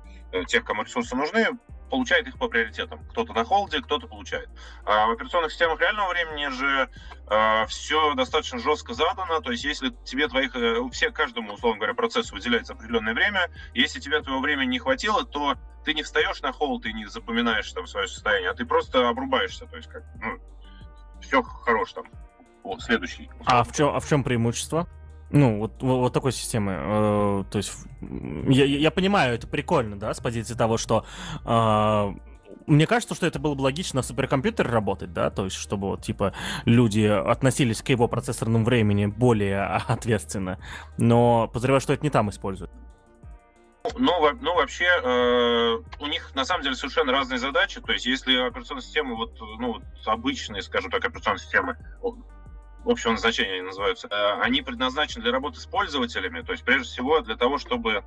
Speaker 3: тех, кому ресурсы нужны, получает их по приоритетам. Кто-то на холде, кто-то получает. А в операционных системах реального времени же э, все достаточно жестко задано. То есть, если тебе твоих, э, все, каждому, условно говоря, процессу выделяется определенное время, если тебе твоего времени не хватило, то ты не встаешь на холд и не запоминаешь там свое состояние, а ты просто обрубаешься. То есть, как, ну, все хорош там. Вот, следующий.
Speaker 2: А в чем, а в чем преимущество? Ну, вот, вот, такой системы. Э, то есть, я, я понимаю, это прикольно, да, с позиции того, что э, мне кажется, что это было бы логично на суперкомпьютере работать, да, то есть, чтобы вот, типа, люди относились к его процессорному времени более ответственно, но подозреваю, что это не там используют.
Speaker 3: Ну, ну вообще, э, у них на самом деле совершенно разные задачи. То есть, если операционные системы, вот, ну, обычные, скажем так, операционные системы, общего назначения они называются, э, они предназначены для работы с пользователями, то есть прежде всего для того, чтобы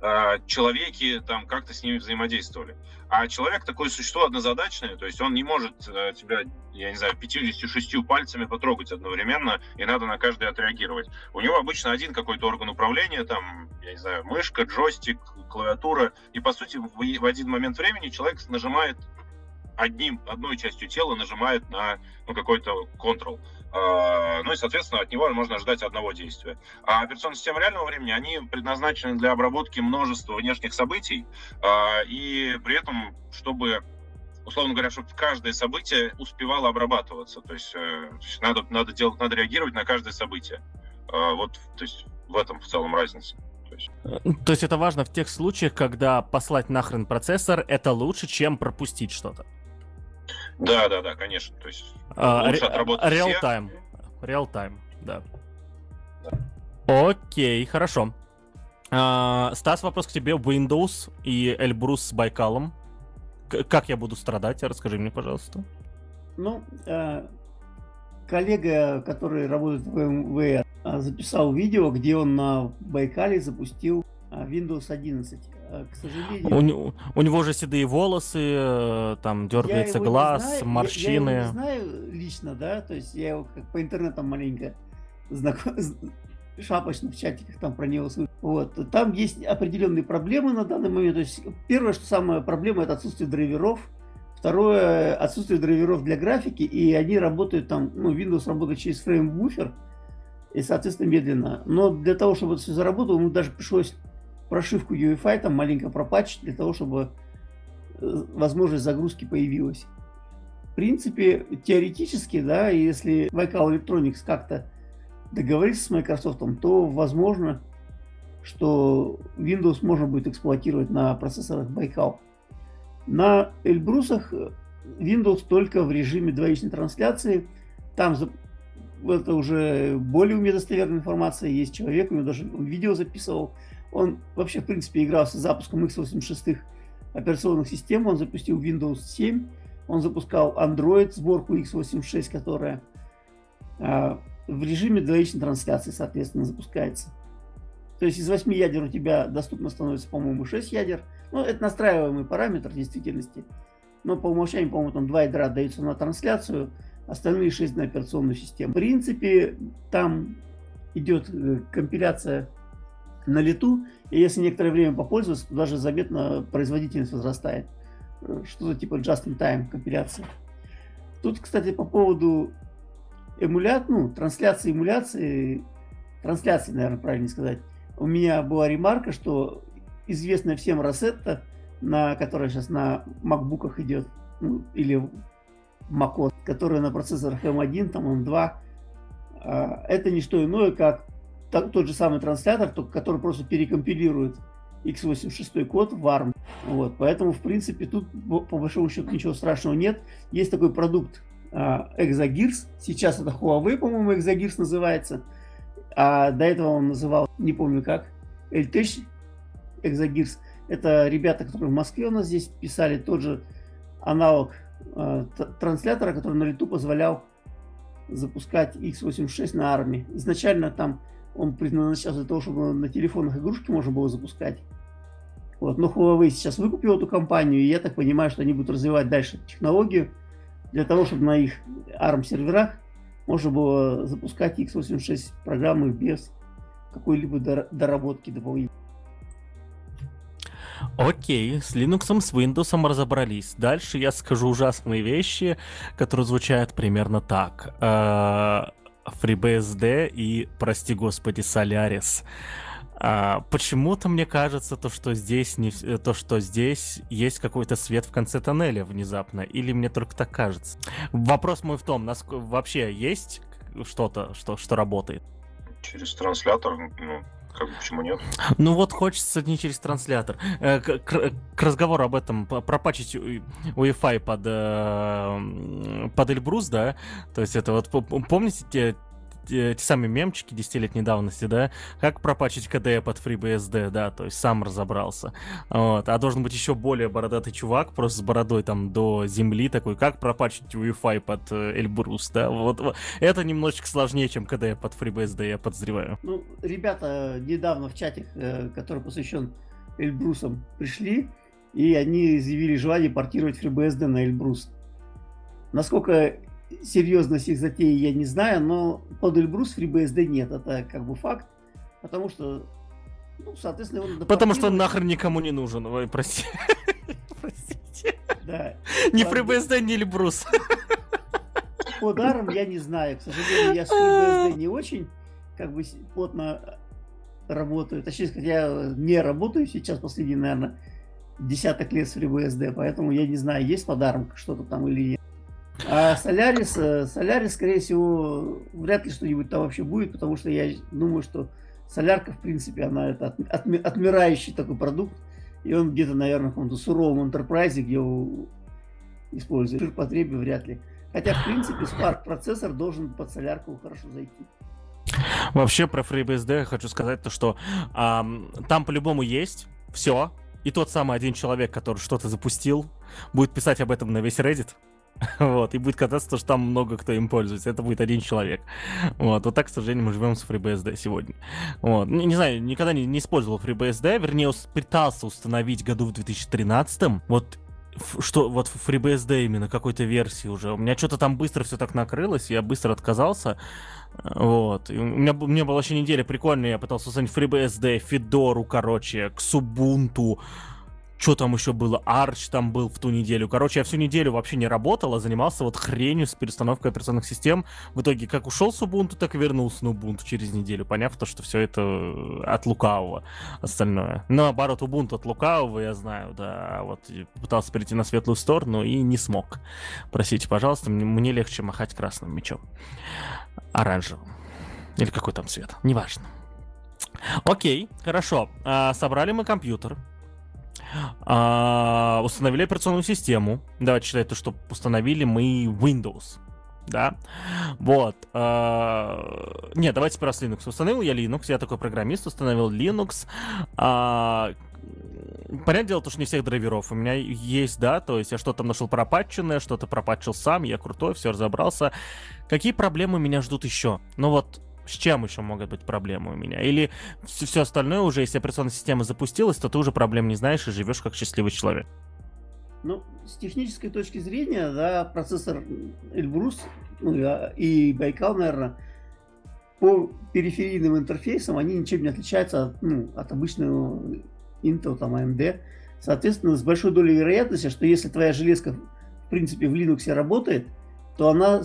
Speaker 3: э, человеки там как-то с ними взаимодействовали. А человек такое существо однозадачное, то есть он не может э, тебя, я не знаю, 56 пальцами потрогать одновременно, и надо на каждый отреагировать. У него обычно один какой-то орган управления, там, я не знаю, мышка, джойстик, клавиатура, и по сути в, один момент времени человек нажимает одним, одной частью тела нажимает на ну, какой-то control. А, ну и, соответственно, от него можно ожидать одного действия. А операционные системы реального времени, они предназначены для обработки множества внешних событий, а, и при этом, чтобы условно говоря, чтобы каждое событие успевало обрабатываться. То есть э, надо, надо делать, надо реагировать на каждое событие. Вот, то есть в этом в целом разница.
Speaker 2: То есть... Э, то есть это важно в тех случаях, когда послать нахрен процессор это лучше, чем пропустить что-то.
Speaker 3: Да, да, да, конечно. То есть а, лучше отработать
Speaker 2: Real time. Real time, да. да. Окей, хорошо. А, Стас, вопрос к тебе. Windows и Эльбрус с Байкалом. К- как я буду страдать? Расскажи мне, пожалуйста.
Speaker 1: Ну, э, коллега, который работает в МВ, записал видео, где он на Байкале запустил Windows 11. Э, к сожалению.
Speaker 2: У, у него же седые волосы, э, там дергается глаз, знаю, морщины. Я,
Speaker 1: я его не знаю лично, да, то есть я его как по интернетам маленько знаком, шапочно в чатиках там про него слышу. Вот. Там есть определенные проблемы на данный момент. То есть первое, что самая проблема, это отсутствие драйверов. Второе, отсутствие драйверов для графики, и они работают там, ну, Windows работает через фрейм-буфер, и, соответственно, медленно. Но для того, чтобы это все заработало, ему даже пришлось прошивку UEFI там маленько пропатчить для того, чтобы э, возможность загрузки появилась. В принципе, теоретически, да, если Baikal Electronics как-то договорится с Microsoft, то, возможно, что Windows можно будет эксплуатировать на процессорах Байкал. На Эльбрусах Windows только в режиме двоичной трансляции. Там это уже более у меня достоверная информация. Есть человек, у него даже видео записывал. Он вообще, в принципе, игрался с запуском x86 операционных систем. Он запустил Windows 7. Он запускал Android, сборку x86, которая а, в режиме двоичной трансляции, соответственно, запускается. То есть из 8 ядер у тебя доступно становится, по-моему, 6 ядер. Ну, это настраиваемый параметр в действительности. Но по умолчанию, по-моему, там 2 ядра даются на трансляцию, остальные 6 на операционную систему. В принципе, там идет э, компиляция на лету, и если некоторое время попользоваться, то даже заметно производительность возрастает. Э, что-то типа just-in-time компиляции. Тут, кстати, по поводу эмулят, ну, трансляции эмуляции, трансляции, наверное, правильно сказать, у меня была ремарка, что известная всем Rosetta, на которая сейчас на макбуках идет, ну, или macOS, которая на процессорах M1, там M2, а, это не что иное, как тот же самый транслятор, который просто перекомпилирует x86 код в ARM. Вот, поэтому, в принципе, тут по большому счету ничего страшного нет. Есть такой продукт Exagears. Сейчас это Huawei, по-моему, Exagears называется. А до этого он называл, не помню как, LTech Exagears. Это ребята, которые в Москве у нас здесь писали тот же аналог э, транслятора, который на лету позволял запускать x86 на армии. Изначально там он предназначался для того, чтобы на телефонах игрушки можно было запускать. Вот. Но Huawei сейчас выкупил эту компанию, и я так понимаю, что они будут развивать дальше технологию для того, чтобы на их ARM серверах можно было запускать x86 программы без какой-либо доработки дополнительной.
Speaker 2: Окей, с Linux, с Windows разобрались. Дальше я скажу ужасные вещи, которые звучат примерно так. FreeBSD и, прости господи, Solaris. А, почему-то мне кажется, то, что здесь не то, что здесь есть какой-то свет в конце тоннеля внезапно, или мне только так кажется. Вопрос мой в том, насколько вообще есть что-то, что, что работает.
Speaker 3: Через транслятор, ну, как бы почему нет?
Speaker 2: Ну вот хочется не через транслятор. Э, к, к, к разговору об этом, пропачить Wi-Fi под, э, под Эльбрус, да? То есть это вот, помните те, те, самые мемчики десятилетней давности, да, как пропачить KDE под FreeBSD, да, то есть сам разобрался. Вот. А должен быть еще более бородатый чувак, просто с бородой там до земли такой, как пропачить Wi-Fi под э, Эльбрус, да, вот, вот. Это немножечко сложнее, чем KDE под FreeBSD, я подозреваю.
Speaker 1: Ну, ребята недавно в чатик, э, который посвящен Эльбрусам, пришли, и они заявили желание портировать FreeBSD на Эльбрус. Насколько серьезность их затеи я не знаю, но под Эльбрус FreeBSD нет, это как бы факт, потому что,
Speaker 2: ну, соответственно, его Потому что он нахрен никому не нужен, ой, прости. Простите. Да. Ни FreeBSD, ни Эльбрус.
Speaker 1: По даром я не знаю, к сожалению, я с FreeBSD не очень как бы плотно работаю. Точнее сказать, я не работаю сейчас последние, наверное, десяток лет с FreeBSD, поэтому я не знаю, есть подарок что-то там или нет. А Солярис, э, Солярис, скорее всего, вряд ли что-нибудь там вообще будет, потому что я думаю, что солярка, в принципе, она это от, от, отмирающий такой продукт, и он где-то, наверное, в каком-то суровом enterprise, где его используют. В потребе вряд ли. Хотя, в принципе, Spark процессор должен под солярку хорошо зайти.
Speaker 2: Вообще про FreeBSD хочу сказать то, что эм, там по-любому есть все, и тот самый один человек, который что-то запустил, будет писать об этом на весь Reddit, Вот, и будет казаться, что там много кто им пользуется. Это будет один человек. Вот, вот так, к сожалению, мы живем с FreeBSD сегодня. Вот, не, не знаю, никогда не, не использовал FreeBSD, вернее, пытался установить году в 2013. Вот что вот FreeBSD именно какой-то версии уже. У меня что-то там быстро все так накрылось, я быстро отказался. Вот. И у меня, у меня была еще неделя прикольная, я пытался установить FreeBSD, Федору, короче, к Субунту, что там еще было? Арч там был в ту неделю. Короче, я всю неделю вообще не работал, а занимался вот хренью с перестановкой операционных систем. В итоге как ушел с Ubuntu, так и вернулся на Ubuntu через неделю, поняв то, что все это э, от лукавого остальное. Но наоборот, Ubuntu от лукавого, я знаю, да. Вот пытался перейти на светлую сторону и не смог. Простите, пожалуйста, мне легче махать красным мечом. Оранжевым. Или какой там цвет, неважно. Окей, хорошо. А, собрали мы компьютер. А, установили операционную систему. Давайте считать то, что установили мы Windows. Да, вот. А, нет, давайте про Linux. Установил я Linux, я такой программист, установил Linux. А, понятное дело, то, что не всех драйверов у меня есть, да, то есть я что-то нашел пропатченное, что-то пропатчил сам, я крутой, все разобрался. Какие проблемы меня ждут еще? Ну вот, с чем еще могут быть проблемы у меня? Или все, все остальное уже, если операционная система запустилась, то ты уже проблем не знаешь и живешь как счастливый человек.
Speaker 1: Ну, с технической точки зрения, да, процессор Эльбрус ну, и Байкал, наверное, по периферийным интерфейсам они ничем не отличаются от, ну, от обычного Intel, там, AMD. Соответственно, с большой долей вероятности, что если твоя железка, в принципе, в Linux работает, то она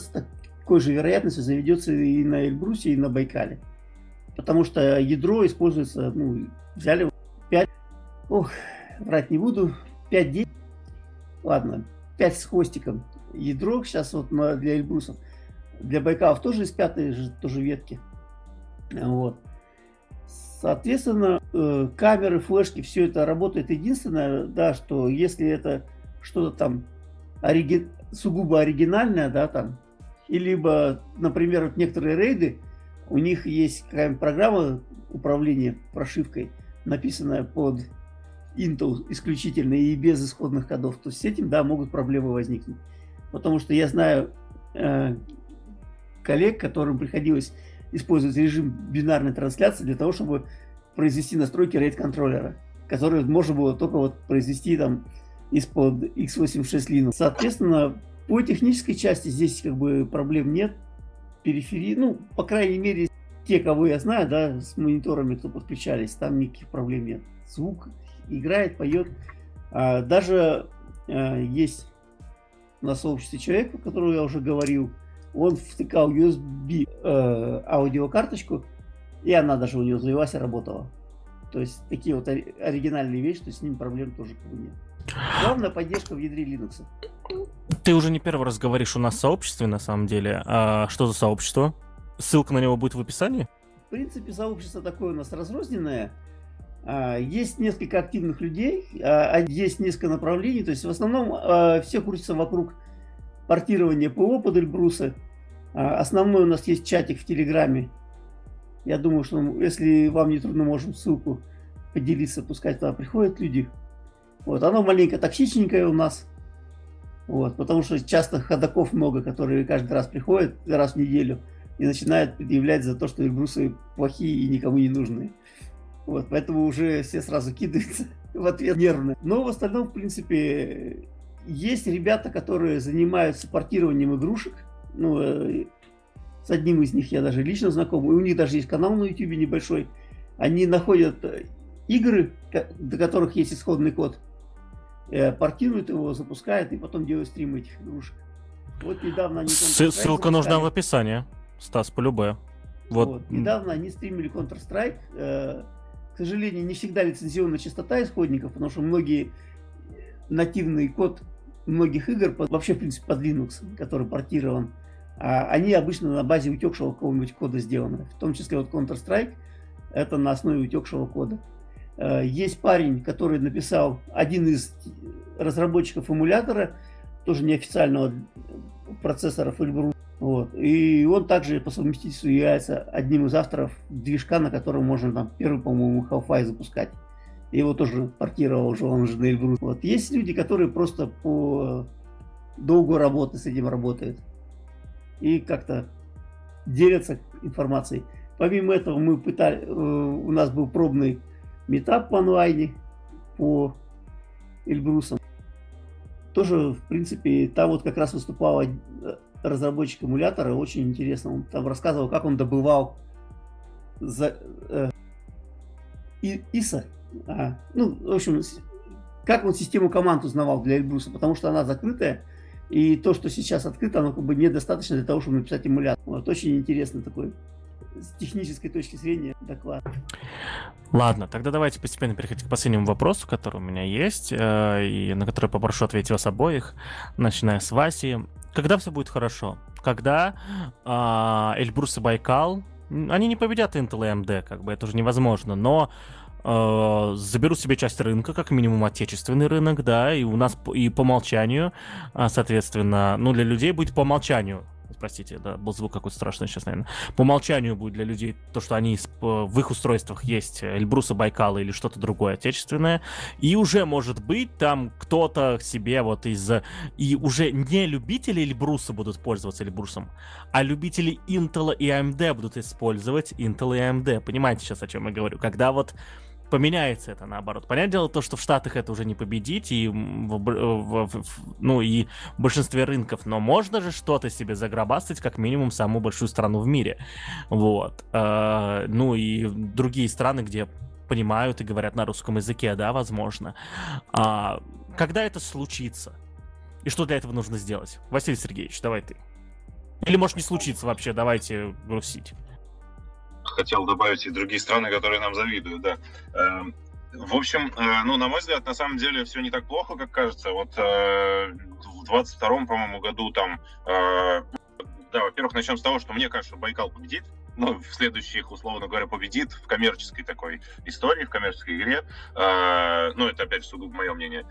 Speaker 1: такой же вероятностью заведется и на Эльбрусе, и на Байкале. Потому что ядро используется, ну, взяли 5, ох, врать не буду, 5-10, ладно, 5 с хвостиком ядро сейчас вот для Эльбрусов. Для Байкалов тоже из пятой же тоже ветки. Вот. Соответственно, э, камеры, флешки, все это работает. Единственное, да, что если это что-то там ориги... сугубо оригинальное, да, там, и либо, например, вот некоторые рейды, у них есть какая-нибудь программа управления прошивкой, написанная под Intel исключительно и без исходных кодов, то с этим, да, могут проблемы возникнуть. Потому что я знаю э, коллег, которым приходилось использовать режим бинарной трансляции для того, чтобы произвести настройки RAID контроллера, которые можно было только вот произвести там из-под x86 Linux. Соответственно, по технической части здесь как бы проблем нет. Периферии, ну, по крайней мере, те, кого я знаю, да, с мониторами, кто подключались, там никаких проблем нет. Звук играет, поет. А, даже а, есть на сообществе человек, о котором я уже говорил, он втыкал USB э, аудиокарточку, и она даже у него завелась и работала. То есть такие вот оригинальные вещи, то с ним проблем тоже как бы нет. Главное поддержка в ядре Linux.
Speaker 2: Ты уже не первый раз говоришь у нас в сообществе, на самом деле. А что за сообщество? Ссылка на него будет в описании?
Speaker 1: В принципе, сообщество такое у нас разрозненное. А, есть несколько активных людей, а, а есть несколько направлений. То есть в основном все крутятся вокруг портирования ПО под Эльбруса. Основной у нас есть чатик в Телеграме. Я думаю, что если вам не трудно, можем ссылку поделиться, пускай туда приходят люди. Вот, оно маленько токсичненькое у нас. Вот, потому что часто ходаков много, которые каждый раз приходят, раз в неделю, и начинают предъявлять за то, что эльбрусы плохие и никому не нужны. Вот, поэтому уже все сразу кидаются в ответ нервно. Но в остальном, в принципе, есть ребята, которые занимаются портированием игрушек. Ну, э, с одним из них я даже лично знаком. И у них даже есть канал на YouTube небольшой. Они находят игры, до которых есть исходный код, э, портируют его, запускают и потом делают стримы этих игрушек.
Speaker 2: Вот недавно они... Ссылка запускали. нужна в описании. Стас, по любое.
Speaker 1: Вот. вот. Недавно они стримили Counter-Strike. Э, к сожалению, не всегда лицензионная частота исходников, потому что многие нативный код многих игр, вообще, в принципе, под Linux, который портирован, а они обычно на базе утекшего какого-нибудь кода сделаны. В том числе вот Counter-Strike, это на основе утекшего кода. Э, есть парень, который написал один из разработчиков эмулятора, тоже неофициального процессора Эльбрус. Вот. И он также по совместительству является одним из авторов движка, на котором можно там первый, по-моему, Half-Life запускать. И его тоже портировал уже он же на Эльбрус. Вот. Есть люди, которые просто по долгу работы с этим работают. И как-то делятся информацией. Помимо этого, мы пытали, э, у нас был пробный метап в онлайне по Эльбрусам. Тоже, в принципе, там вот как раз выступал э, разработчик эмулятора, очень интересно. Он там рассказывал, как он добывал за, э, ИСа. А, ну, в общем, как он систему команд узнавал для Эльбруса, потому что она закрытая, и то, что сейчас открыто, оно как бы недостаточно для того, чтобы написать эмулятор. Вот очень интересный такой с технической точки зрения доклад.
Speaker 2: Ладно, тогда давайте постепенно переходить к последнему вопросу, который у меня есть, э, и на который попрошу ответить вас обоих, начиная с Васи. Когда все будет хорошо? Когда э, Эльбрус и Байкал Они не победят Intel и AMD, как бы это уже невозможно, но э, заберут себе часть рынка, как минимум отечественный рынок, да, и у нас и по умолчанию, а, соответственно, ну, для людей будет по умолчанию простите, да, был звук какой-то страшный сейчас, наверное. По умолчанию будет для людей то, что они в их устройствах есть Эльбруса, Байкала или что-то другое отечественное. И уже, может быть, там кто-то себе вот из... И уже не любители Эльбруса будут пользоваться Эльбрусом, а любители Intel и AMD будут использовать Intel и AMD. Понимаете сейчас, о чем я говорю? Когда вот поменяется это наоборот. Понятное дело то, что в Штатах это уже не победить, и в, в, в, ну и в большинстве рынков, но можно же что-то себе заграбастать, как минимум самую большую страну в мире. Вот. Э, ну и другие страны, где понимают и говорят на русском языке, да, возможно. А, когда это случится? И что для этого нужно сделать? Василий Сергеевич, давай ты. Или может не случится вообще, давайте грустить
Speaker 3: хотел добавить и другие страны, которые нам завидуют, да. Эм, в общем, э, ну, на мой взгляд, на самом деле все не так плохо, как кажется. Вот э, в 22-м, по-моему, году там... Э, да, во-первых, начнем с того, что мне кажется, Байкал победит. Ну, в следующих, условно говоря, победит в коммерческой такой истории, в коммерческой игре. Ну, это, опять же, сугубо мое мнение.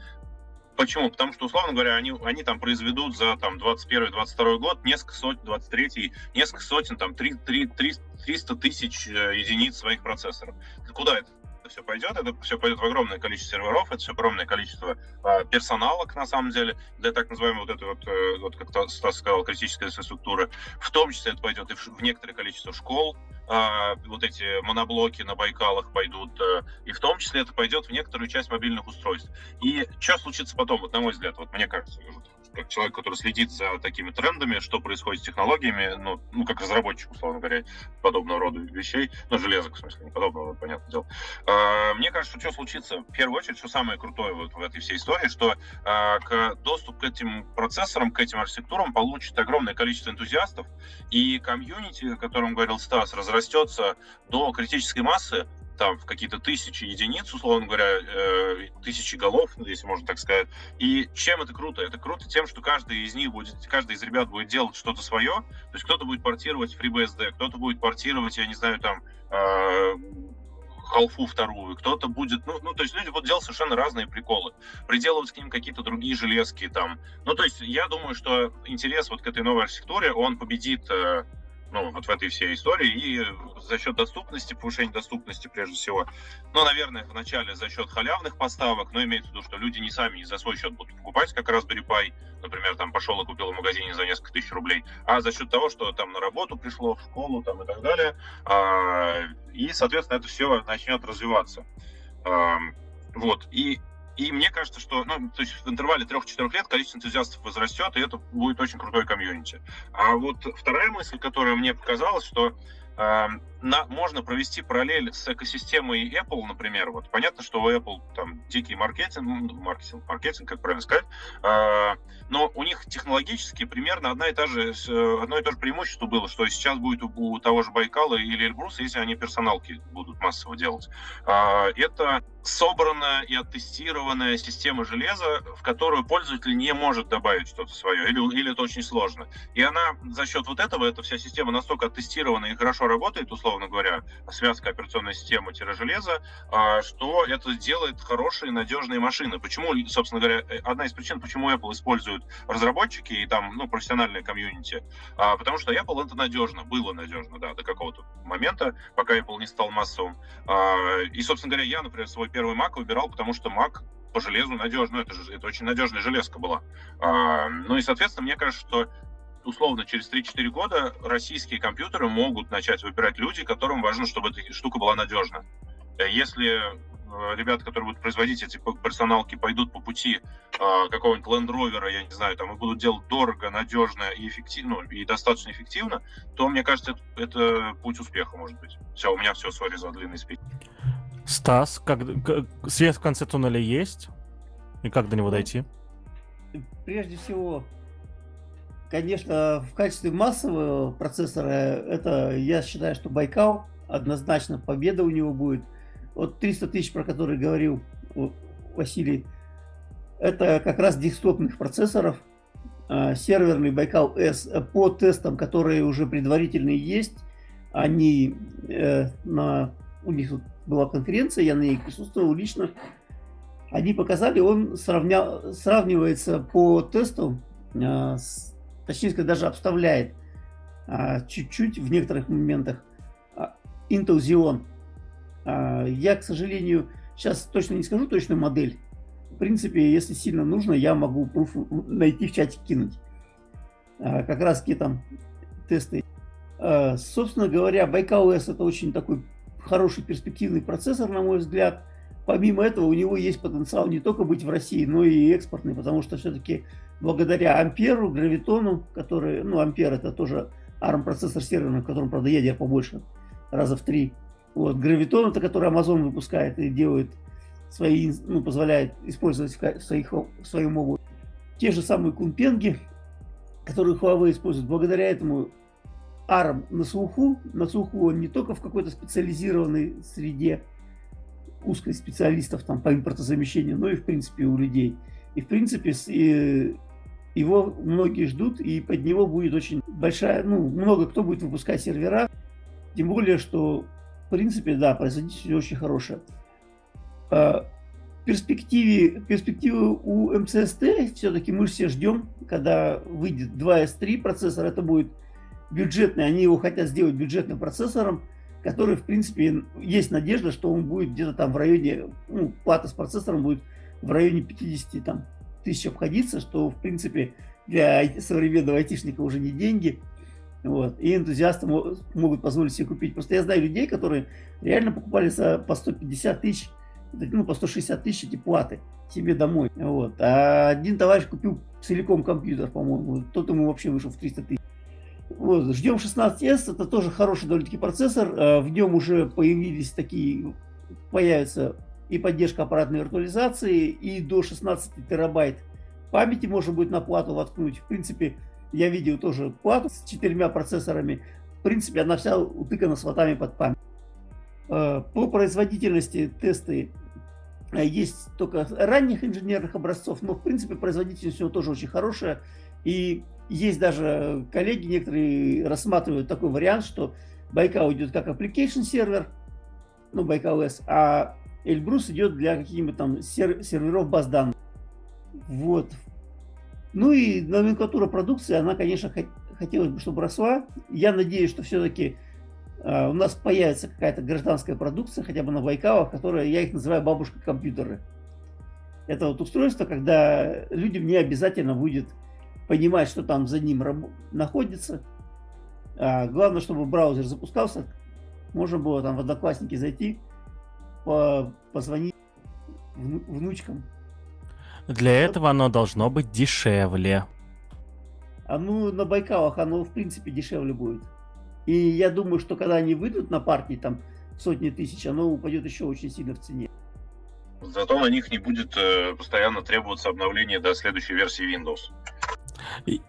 Speaker 3: Почему? Потому что, условно говоря, они, они там произведут за там 21-22 год несколько сотен, 23 несколько сотен, там 3, 3, 3, 300 тысяч э, единиц своих процессоров. Куда это? Это все пойдет, это все пойдет в огромное количество серверов, это все огромное количество э, персоналок, на самом деле, для так называемой вот этой вот, э, вот как Стас сказал, критической инфраструктуры. В том числе это пойдет и в, в некоторое количество школ, э, вот эти моноблоки на Байкалах пойдут, э, и в том числе это пойдет в некоторую часть мобильных устройств. И что случится потом, вот на мой взгляд, вот мне кажется, как человек, который следит за такими трендами, что происходит с технологиями, ну, ну как разработчик, условно говоря, подобного рода вещей, ну, железок, в смысле, не подобного понятное дело. А, мне кажется, что случится, в первую очередь, что самое крутое вот в этой всей истории, что а, к, доступ к этим процессорам, к этим архитектурам получит огромное количество энтузиастов, и комьюнити, о котором говорил Стас, разрастется до критической массы, там в какие-то тысячи единиц, условно говоря, э, тысячи голов, если можно так сказать. И чем это круто? Это круто тем, что каждый из них будет, каждый из ребят будет делать что-то свое. То есть кто-то будет портировать FreeBSD, кто-то будет портировать, я не знаю, там э, халфу вторую, кто-то будет, ну, ну, то есть люди будут делать совершенно разные приколы, приделывать к ним какие-то другие железки там. Ну, то есть я думаю, что интерес вот к этой новой архитектуре, он победит э, ну, вот в этой всей истории, и за счет доступности, повышения доступности прежде всего, ну, наверное, вначале за счет халявных поставок, но имеется в виду, что люди не сами не за свой счет будут покупать как Raspberry Pi, например, там пошел и купил в магазине за несколько тысяч рублей, а за счет того, что там на работу пришло, в школу там и так далее, а, и, соответственно, это все начнет развиваться. Вот, и и мне кажется, что ну, то есть в интервале 3-4 лет количество энтузиастов возрастет, и это будет очень крутой комьюнити. А вот вторая мысль, которая мне показалась, что э, на, можно провести параллель с экосистемой Apple, например. Вот понятно, что у Apple там дикий маркетинг, маркетинг, маркетинг, как правильно сказать, э, но у них технологически примерно одна и та же, одно и то же преимущество было, что сейчас будет у, у того же Байкала или Эльбруса, если они персоналки будут массово делать. Э, это собранная и оттестированная система железа, в которую пользователь не может добавить что-то свое, или, или это очень сложно. И она за счет вот этого, эта вся система настолько оттестирована и хорошо работает, условно говоря, связка операционной системы-железа, а, что это делает хорошие надежные машины. Почему, собственно говоря, э, одна из причин, почему Apple используют разработчики и там, ну, профессиональные комьюнити, а, потому что Apple это надежно, было надежно, да, до какого-то момента, пока Apple не стал массовым. А, и, собственно говоря, я, например, свой первый Mac выбирал, потому что Mac по железу надежно, это, же, это очень надежная железка была. Ну и, соответственно, мне кажется, что условно через 3-4 года российские компьютеры могут начать выбирать люди, которым важно, чтобы эта штука была надежна. Э, если э, ребята, которые будут производить эти персоналки, пойдут по пути э, какого-нибудь Land Rover, я не знаю, там, и будут делать дорого, надежно и эффективно, и достаточно эффективно, то, мне кажется, это, это путь успеха, может быть. Все, у меня все, сори за длинный спич.
Speaker 2: Стас, как, как, свет в конце туннеля есть? И как до него дойти?
Speaker 1: Прежде всего, конечно, в качестве массового процессора, это я считаю, что Байкал однозначно победа у него будет. Вот 300 тысяч, про которые говорил Василий, это как раз десктопных процессоров. А, серверный Байкал S по тестам, которые уже предварительные есть, они э, на у них тут была конференция, я на ней присутствовал лично. Они показали, он сравня, сравнивается по тесту, э, с, точнее сказать, даже обставляет э, чуть-чуть в некоторых моментах Intel Xeon. Э, я, к сожалению, сейчас точно не скажу точную модель. В принципе, если сильно нужно, я могу найти в чате кинуть. Как раз какие там тесты. Собственно говоря, Байкал OS это очень такой хороший перспективный процессор, на мой взгляд. Помимо этого, у него есть потенциал не только быть в России, но и экспортный, потому что все-таки благодаря Амперу, Гравитону, который, ну, Ампер это тоже ARM процессор серверный, в котором, правда, ядер побольше, раза в три. Вот, Гравитон, это который Amazon выпускает и делает свои, ну, позволяет использовать в, своих, в своем обуви. Те же самые кумпенги, которые Huawei использует, благодаря этому ARM на слуху, на слуху он не только в какой-то специализированной среде узкой специалистов там по импортозамещению, но и в принципе у людей. И в принципе и его многие ждут, и под него будет очень большая, ну, много кто будет выпускать сервера. Тем более, что, в принципе, да, производительность очень хорошая. Перспективе, перспективы у МЦСТ все-таки мы все ждем, когда выйдет 2S3 процессор, это будет бюджетный, они его хотят сделать бюджетным процессором, который, в принципе, есть надежда, что он будет где-то там в районе, ну, плата с процессором будет в районе 50 там, тысяч обходиться, что, в принципе, для современного айтишника уже не деньги. Вот. И энтузиасты могут позволить себе купить. Просто я знаю людей, которые реально покупали за по 150 тысяч, ну, по 160 тысяч эти платы себе домой. Вот. А один товарищ купил целиком компьютер, по-моему. Тот ему вообще вышел в 300 тысяч. Вот, ждем 16S, это тоже хороший довольно-таки процессор. Э, в нем уже появились такие, появится и поддержка аппаратной виртуализации, и до 16 терабайт памяти можно будет на плату воткнуть. В принципе, я видел тоже плату с четырьмя процессорами. В принципе, она вся утыкана слотами под память. Э, по производительности тесты э, есть только ранних инженерных образцов, но в принципе производительность у него тоже очень хорошая. И есть даже коллеги некоторые рассматривают такой вариант, что Байкал идет как application сервер, ну, Байкал OS, а Эльбрус идет для каких-нибудь там сер- серверов баз данных. Вот. Ну и номенклатура продукции, она, конечно, хотелось бы, чтобы росла. Я надеюсь, что все-таки э, у нас появится какая-то гражданская продукция, хотя бы на Байкалах, которая, я их называю бабушка компьютеры. Это вот устройство, когда людям не обязательно будет понимать, что там за ним раб- находится. А, главное, чтобы браузер запускался. Можно было там в Одноклассники зайти, позвонить вну- внучкам.
Speaker 2: Для этого оно должно быть дешевле.
Speaker 1: А ну, на Байкалах оно, в принципе, дешевле будет. И я думаю, что когда они выйдут на партии, там, сотни тысяч, оно упадет еще очень сильно в цене.
Speaker 3: Зато на них не будет э, постоянно требоваться обновление до следующей версии Windows.
Speaker 2: И,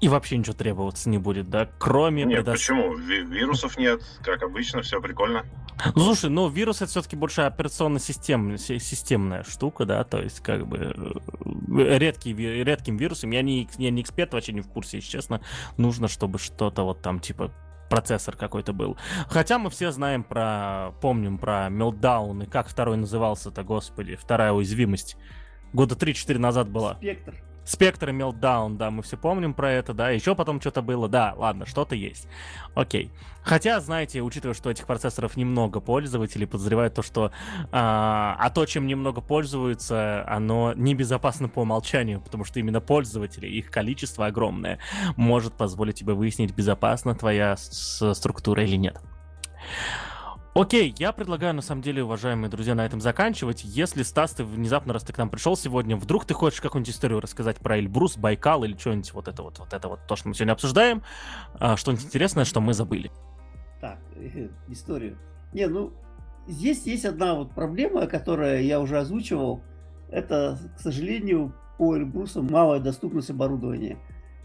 Speaker 2: и вообще ничего требоваться не будет, да? Кроме...
Speaker 3: Нет,
Speaker 2: предо-
Speaker 3: почему? Ви- вирусов нет, как обычно, все прикольно.
Speaker 2: Ну, слушай, ну вирус это все-таки больше операционно-системная системная штука, да, то есть как бы э, редкий, редким вирусом, я не, я не эксперт, вообще не в курсе, если честно, нужно, чтобы что-то вот там типа процессор какой-то был. Хотя мы все знаем про, помним про Meltdown и как второй назывался-то, господи, вторая уязвимость. Года 3-4 назад была.
Speaker 1: Спектр.
Speaker 2: Спектр и Meltdown, да, мы все помним про это, да, еще потом что-то было, да, ладно, что-то есть. Окей. Хотя, знаете, учитывая, что этих процессоров немного пользователей, подозревают то, что... А, а то, чем немного пользуются, оно небезопасно по умолчанию, потому что именно пользователи, их количество огромное, может позволить тебе выяснить, безопасна твоя структура или нет. Окей, я предлагаю, на самом деле, уважаемые друзья, на этом заканчивать. Если, Стас, ты внезапно, раз ты к нам пришел сегодня, вдруг ты хочешь какую-нибудь историю рассказать про Эльбрус, Байкал или что-нибудь вот это вот, вот это вот, то, что мы сегодня обсуждаем, а, что-нибудь интересное, что мы забыли.
Speaker 1: Так, историю. Не, ну, здесь есть одна вот проблема, которую я уже озвучивал. Это, к сожалению, по Эльбрусу малая доступность оборудования.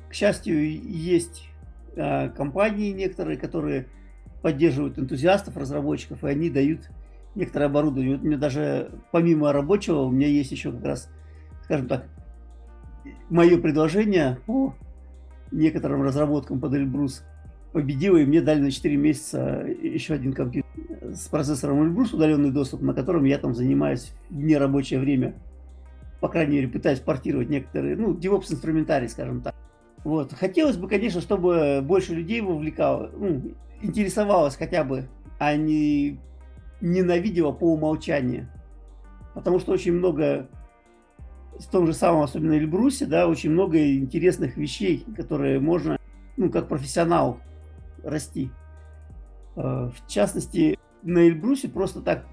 Speaker 1: К счастью, есть э, компании некоторые, которые поддерживают энтузиастов, разработчиков, и они дают некоторое оборудование. Вот у меня даже помимо рабочего, у меня есть еще как раз, скажем так, мое предложение по некоторым разработкам под Эльбрус. победила, и мне дали на 4 месяца еще один компьютер с процессором Эльбрус, удаленный доступ, на котором я там занимаюсь в нерабочее время. По крайней мере, пытаюсь портировать некоторые, ну, DevOps инструментарий, скажем так. Вот. Хотелось бы, конечно, чтобы больше людей вовлекало, ну, интересовалось хотя бы, а не ненавидела по умолчанию. Потому что очень много в том же самом, особенно Эльбрусе, да, очень много интересных вещей, которые можно, ну, как профессионал расти. Э, в частности, на Эльбрусе просто так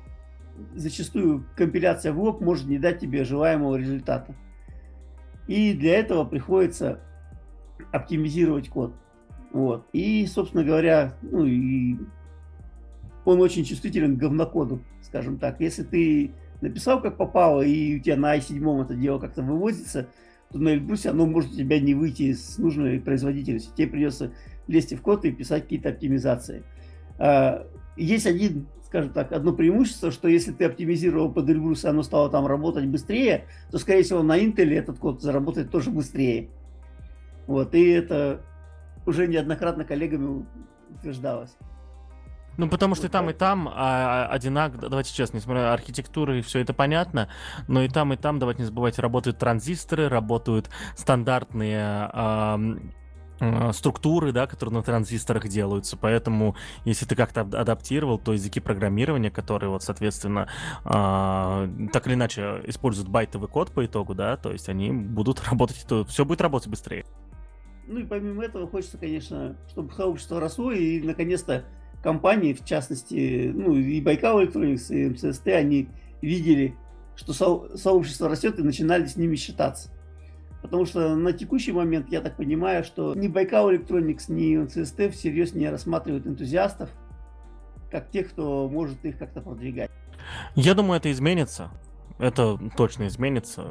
Speaker 1: зачастую компиляция в лоб может не дать тебе желаемого результата. И для этого приходится оптимизировать код. Вот. И, собственно говоря, ну и он очень чувствителен к говнокоду, скажем так. Если ты написал как попало, и у тебя на i7 это дело как-то выводится, то на Эльбрусе оно может у тебя не выйти с нужной производительностью. Тебе придется лезть в код и писать какие-то оптимизации. А, есть один, скажем так, одно преимущество, что если ты оптимизировал под Эльбрус, и оно стало там работать быстрее, то, скорее всего, на Intel этот код заработает тоже быстрее. Вот, и это уже неоднократно коллегами утверждалось.
Speaker 2: Ну, потому что и там, и там а, одинаково, давайте честно, несмотря на архитектуру и все это понятно, но и там, и там, давайте не забывайте, работают транзисторы, работают стандартные а, а, структуры, да, которые на транзисторах делаются. Поэтому, если ты как-то адаптировал, то языки программирования, которые, вот, соответственно, а, так или иначе используют байтовый код по итогу, да, то есть они будут работать, то все будет работать быстрее.
Speaker 1: Ну и помимо этого хочется, конечно, чтобы сообщество росло и наконец-то компании, в частности, ну и Байкал Electronics, и МЦСТ, они видели, что со- сообщество растет и начинали с ними считаться. Потому что на текущий момент, я так понимаю, что ни Байкал Electronics, ни МЦСТ всерьез не рассматривают энтузиастов как тех, кто может их как-то продвигать.
Speaker 2: Я думаю, это изменится это точно изменится.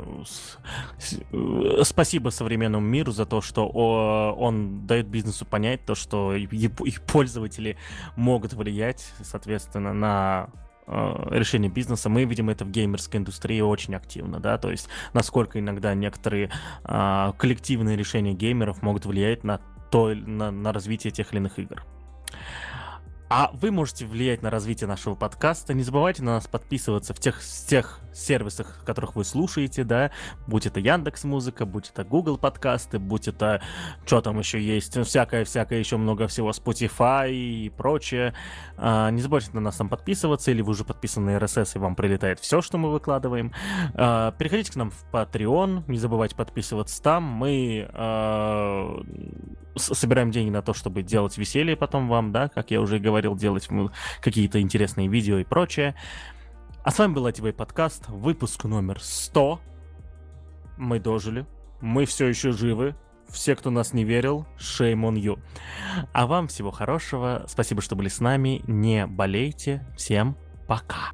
Speaker 2: Э, спасибо современному миру за то, что он дает бизнесу понять то, что их пользователи могут влиять, соответственно, на э, решение бизнеса. Мы видим это в геймерской индустрии очень активно, да, то есть насколько иногда некоторые а, коллективные решения геймеров могут влиять на то, на, на развитие тех или иных игр. А вы можете влиять на развитие нашего подкаста. Не забывайте на нас подписываться в тех, в тех сервисах, которых вы слушаете, да, будь это Яндекс Музыка, будь это Google подкасты, будь это, что там еще есть, всякое-всякое еще много всего, Spotify и прочее. А, не забывайте на нас там подписываться, или вы уже подписаны на RSS, и вам прилетает все, что мы выкладываем. А, переходите к нам в Patreon, не забывайте подписываться там. Мы а, собираем деньги на то, чтобы делать веселье потом вам, да, как я уже говорил, делать какие-то интересные видео и прочее. А с вами был ITV подкаст, выпуск номер 100. Мы дожили, мы все еще живы. Все, кто нас не верил, shame on you. А вам всего хорошего, спасибо, что были с нами, не болейте, всем пока.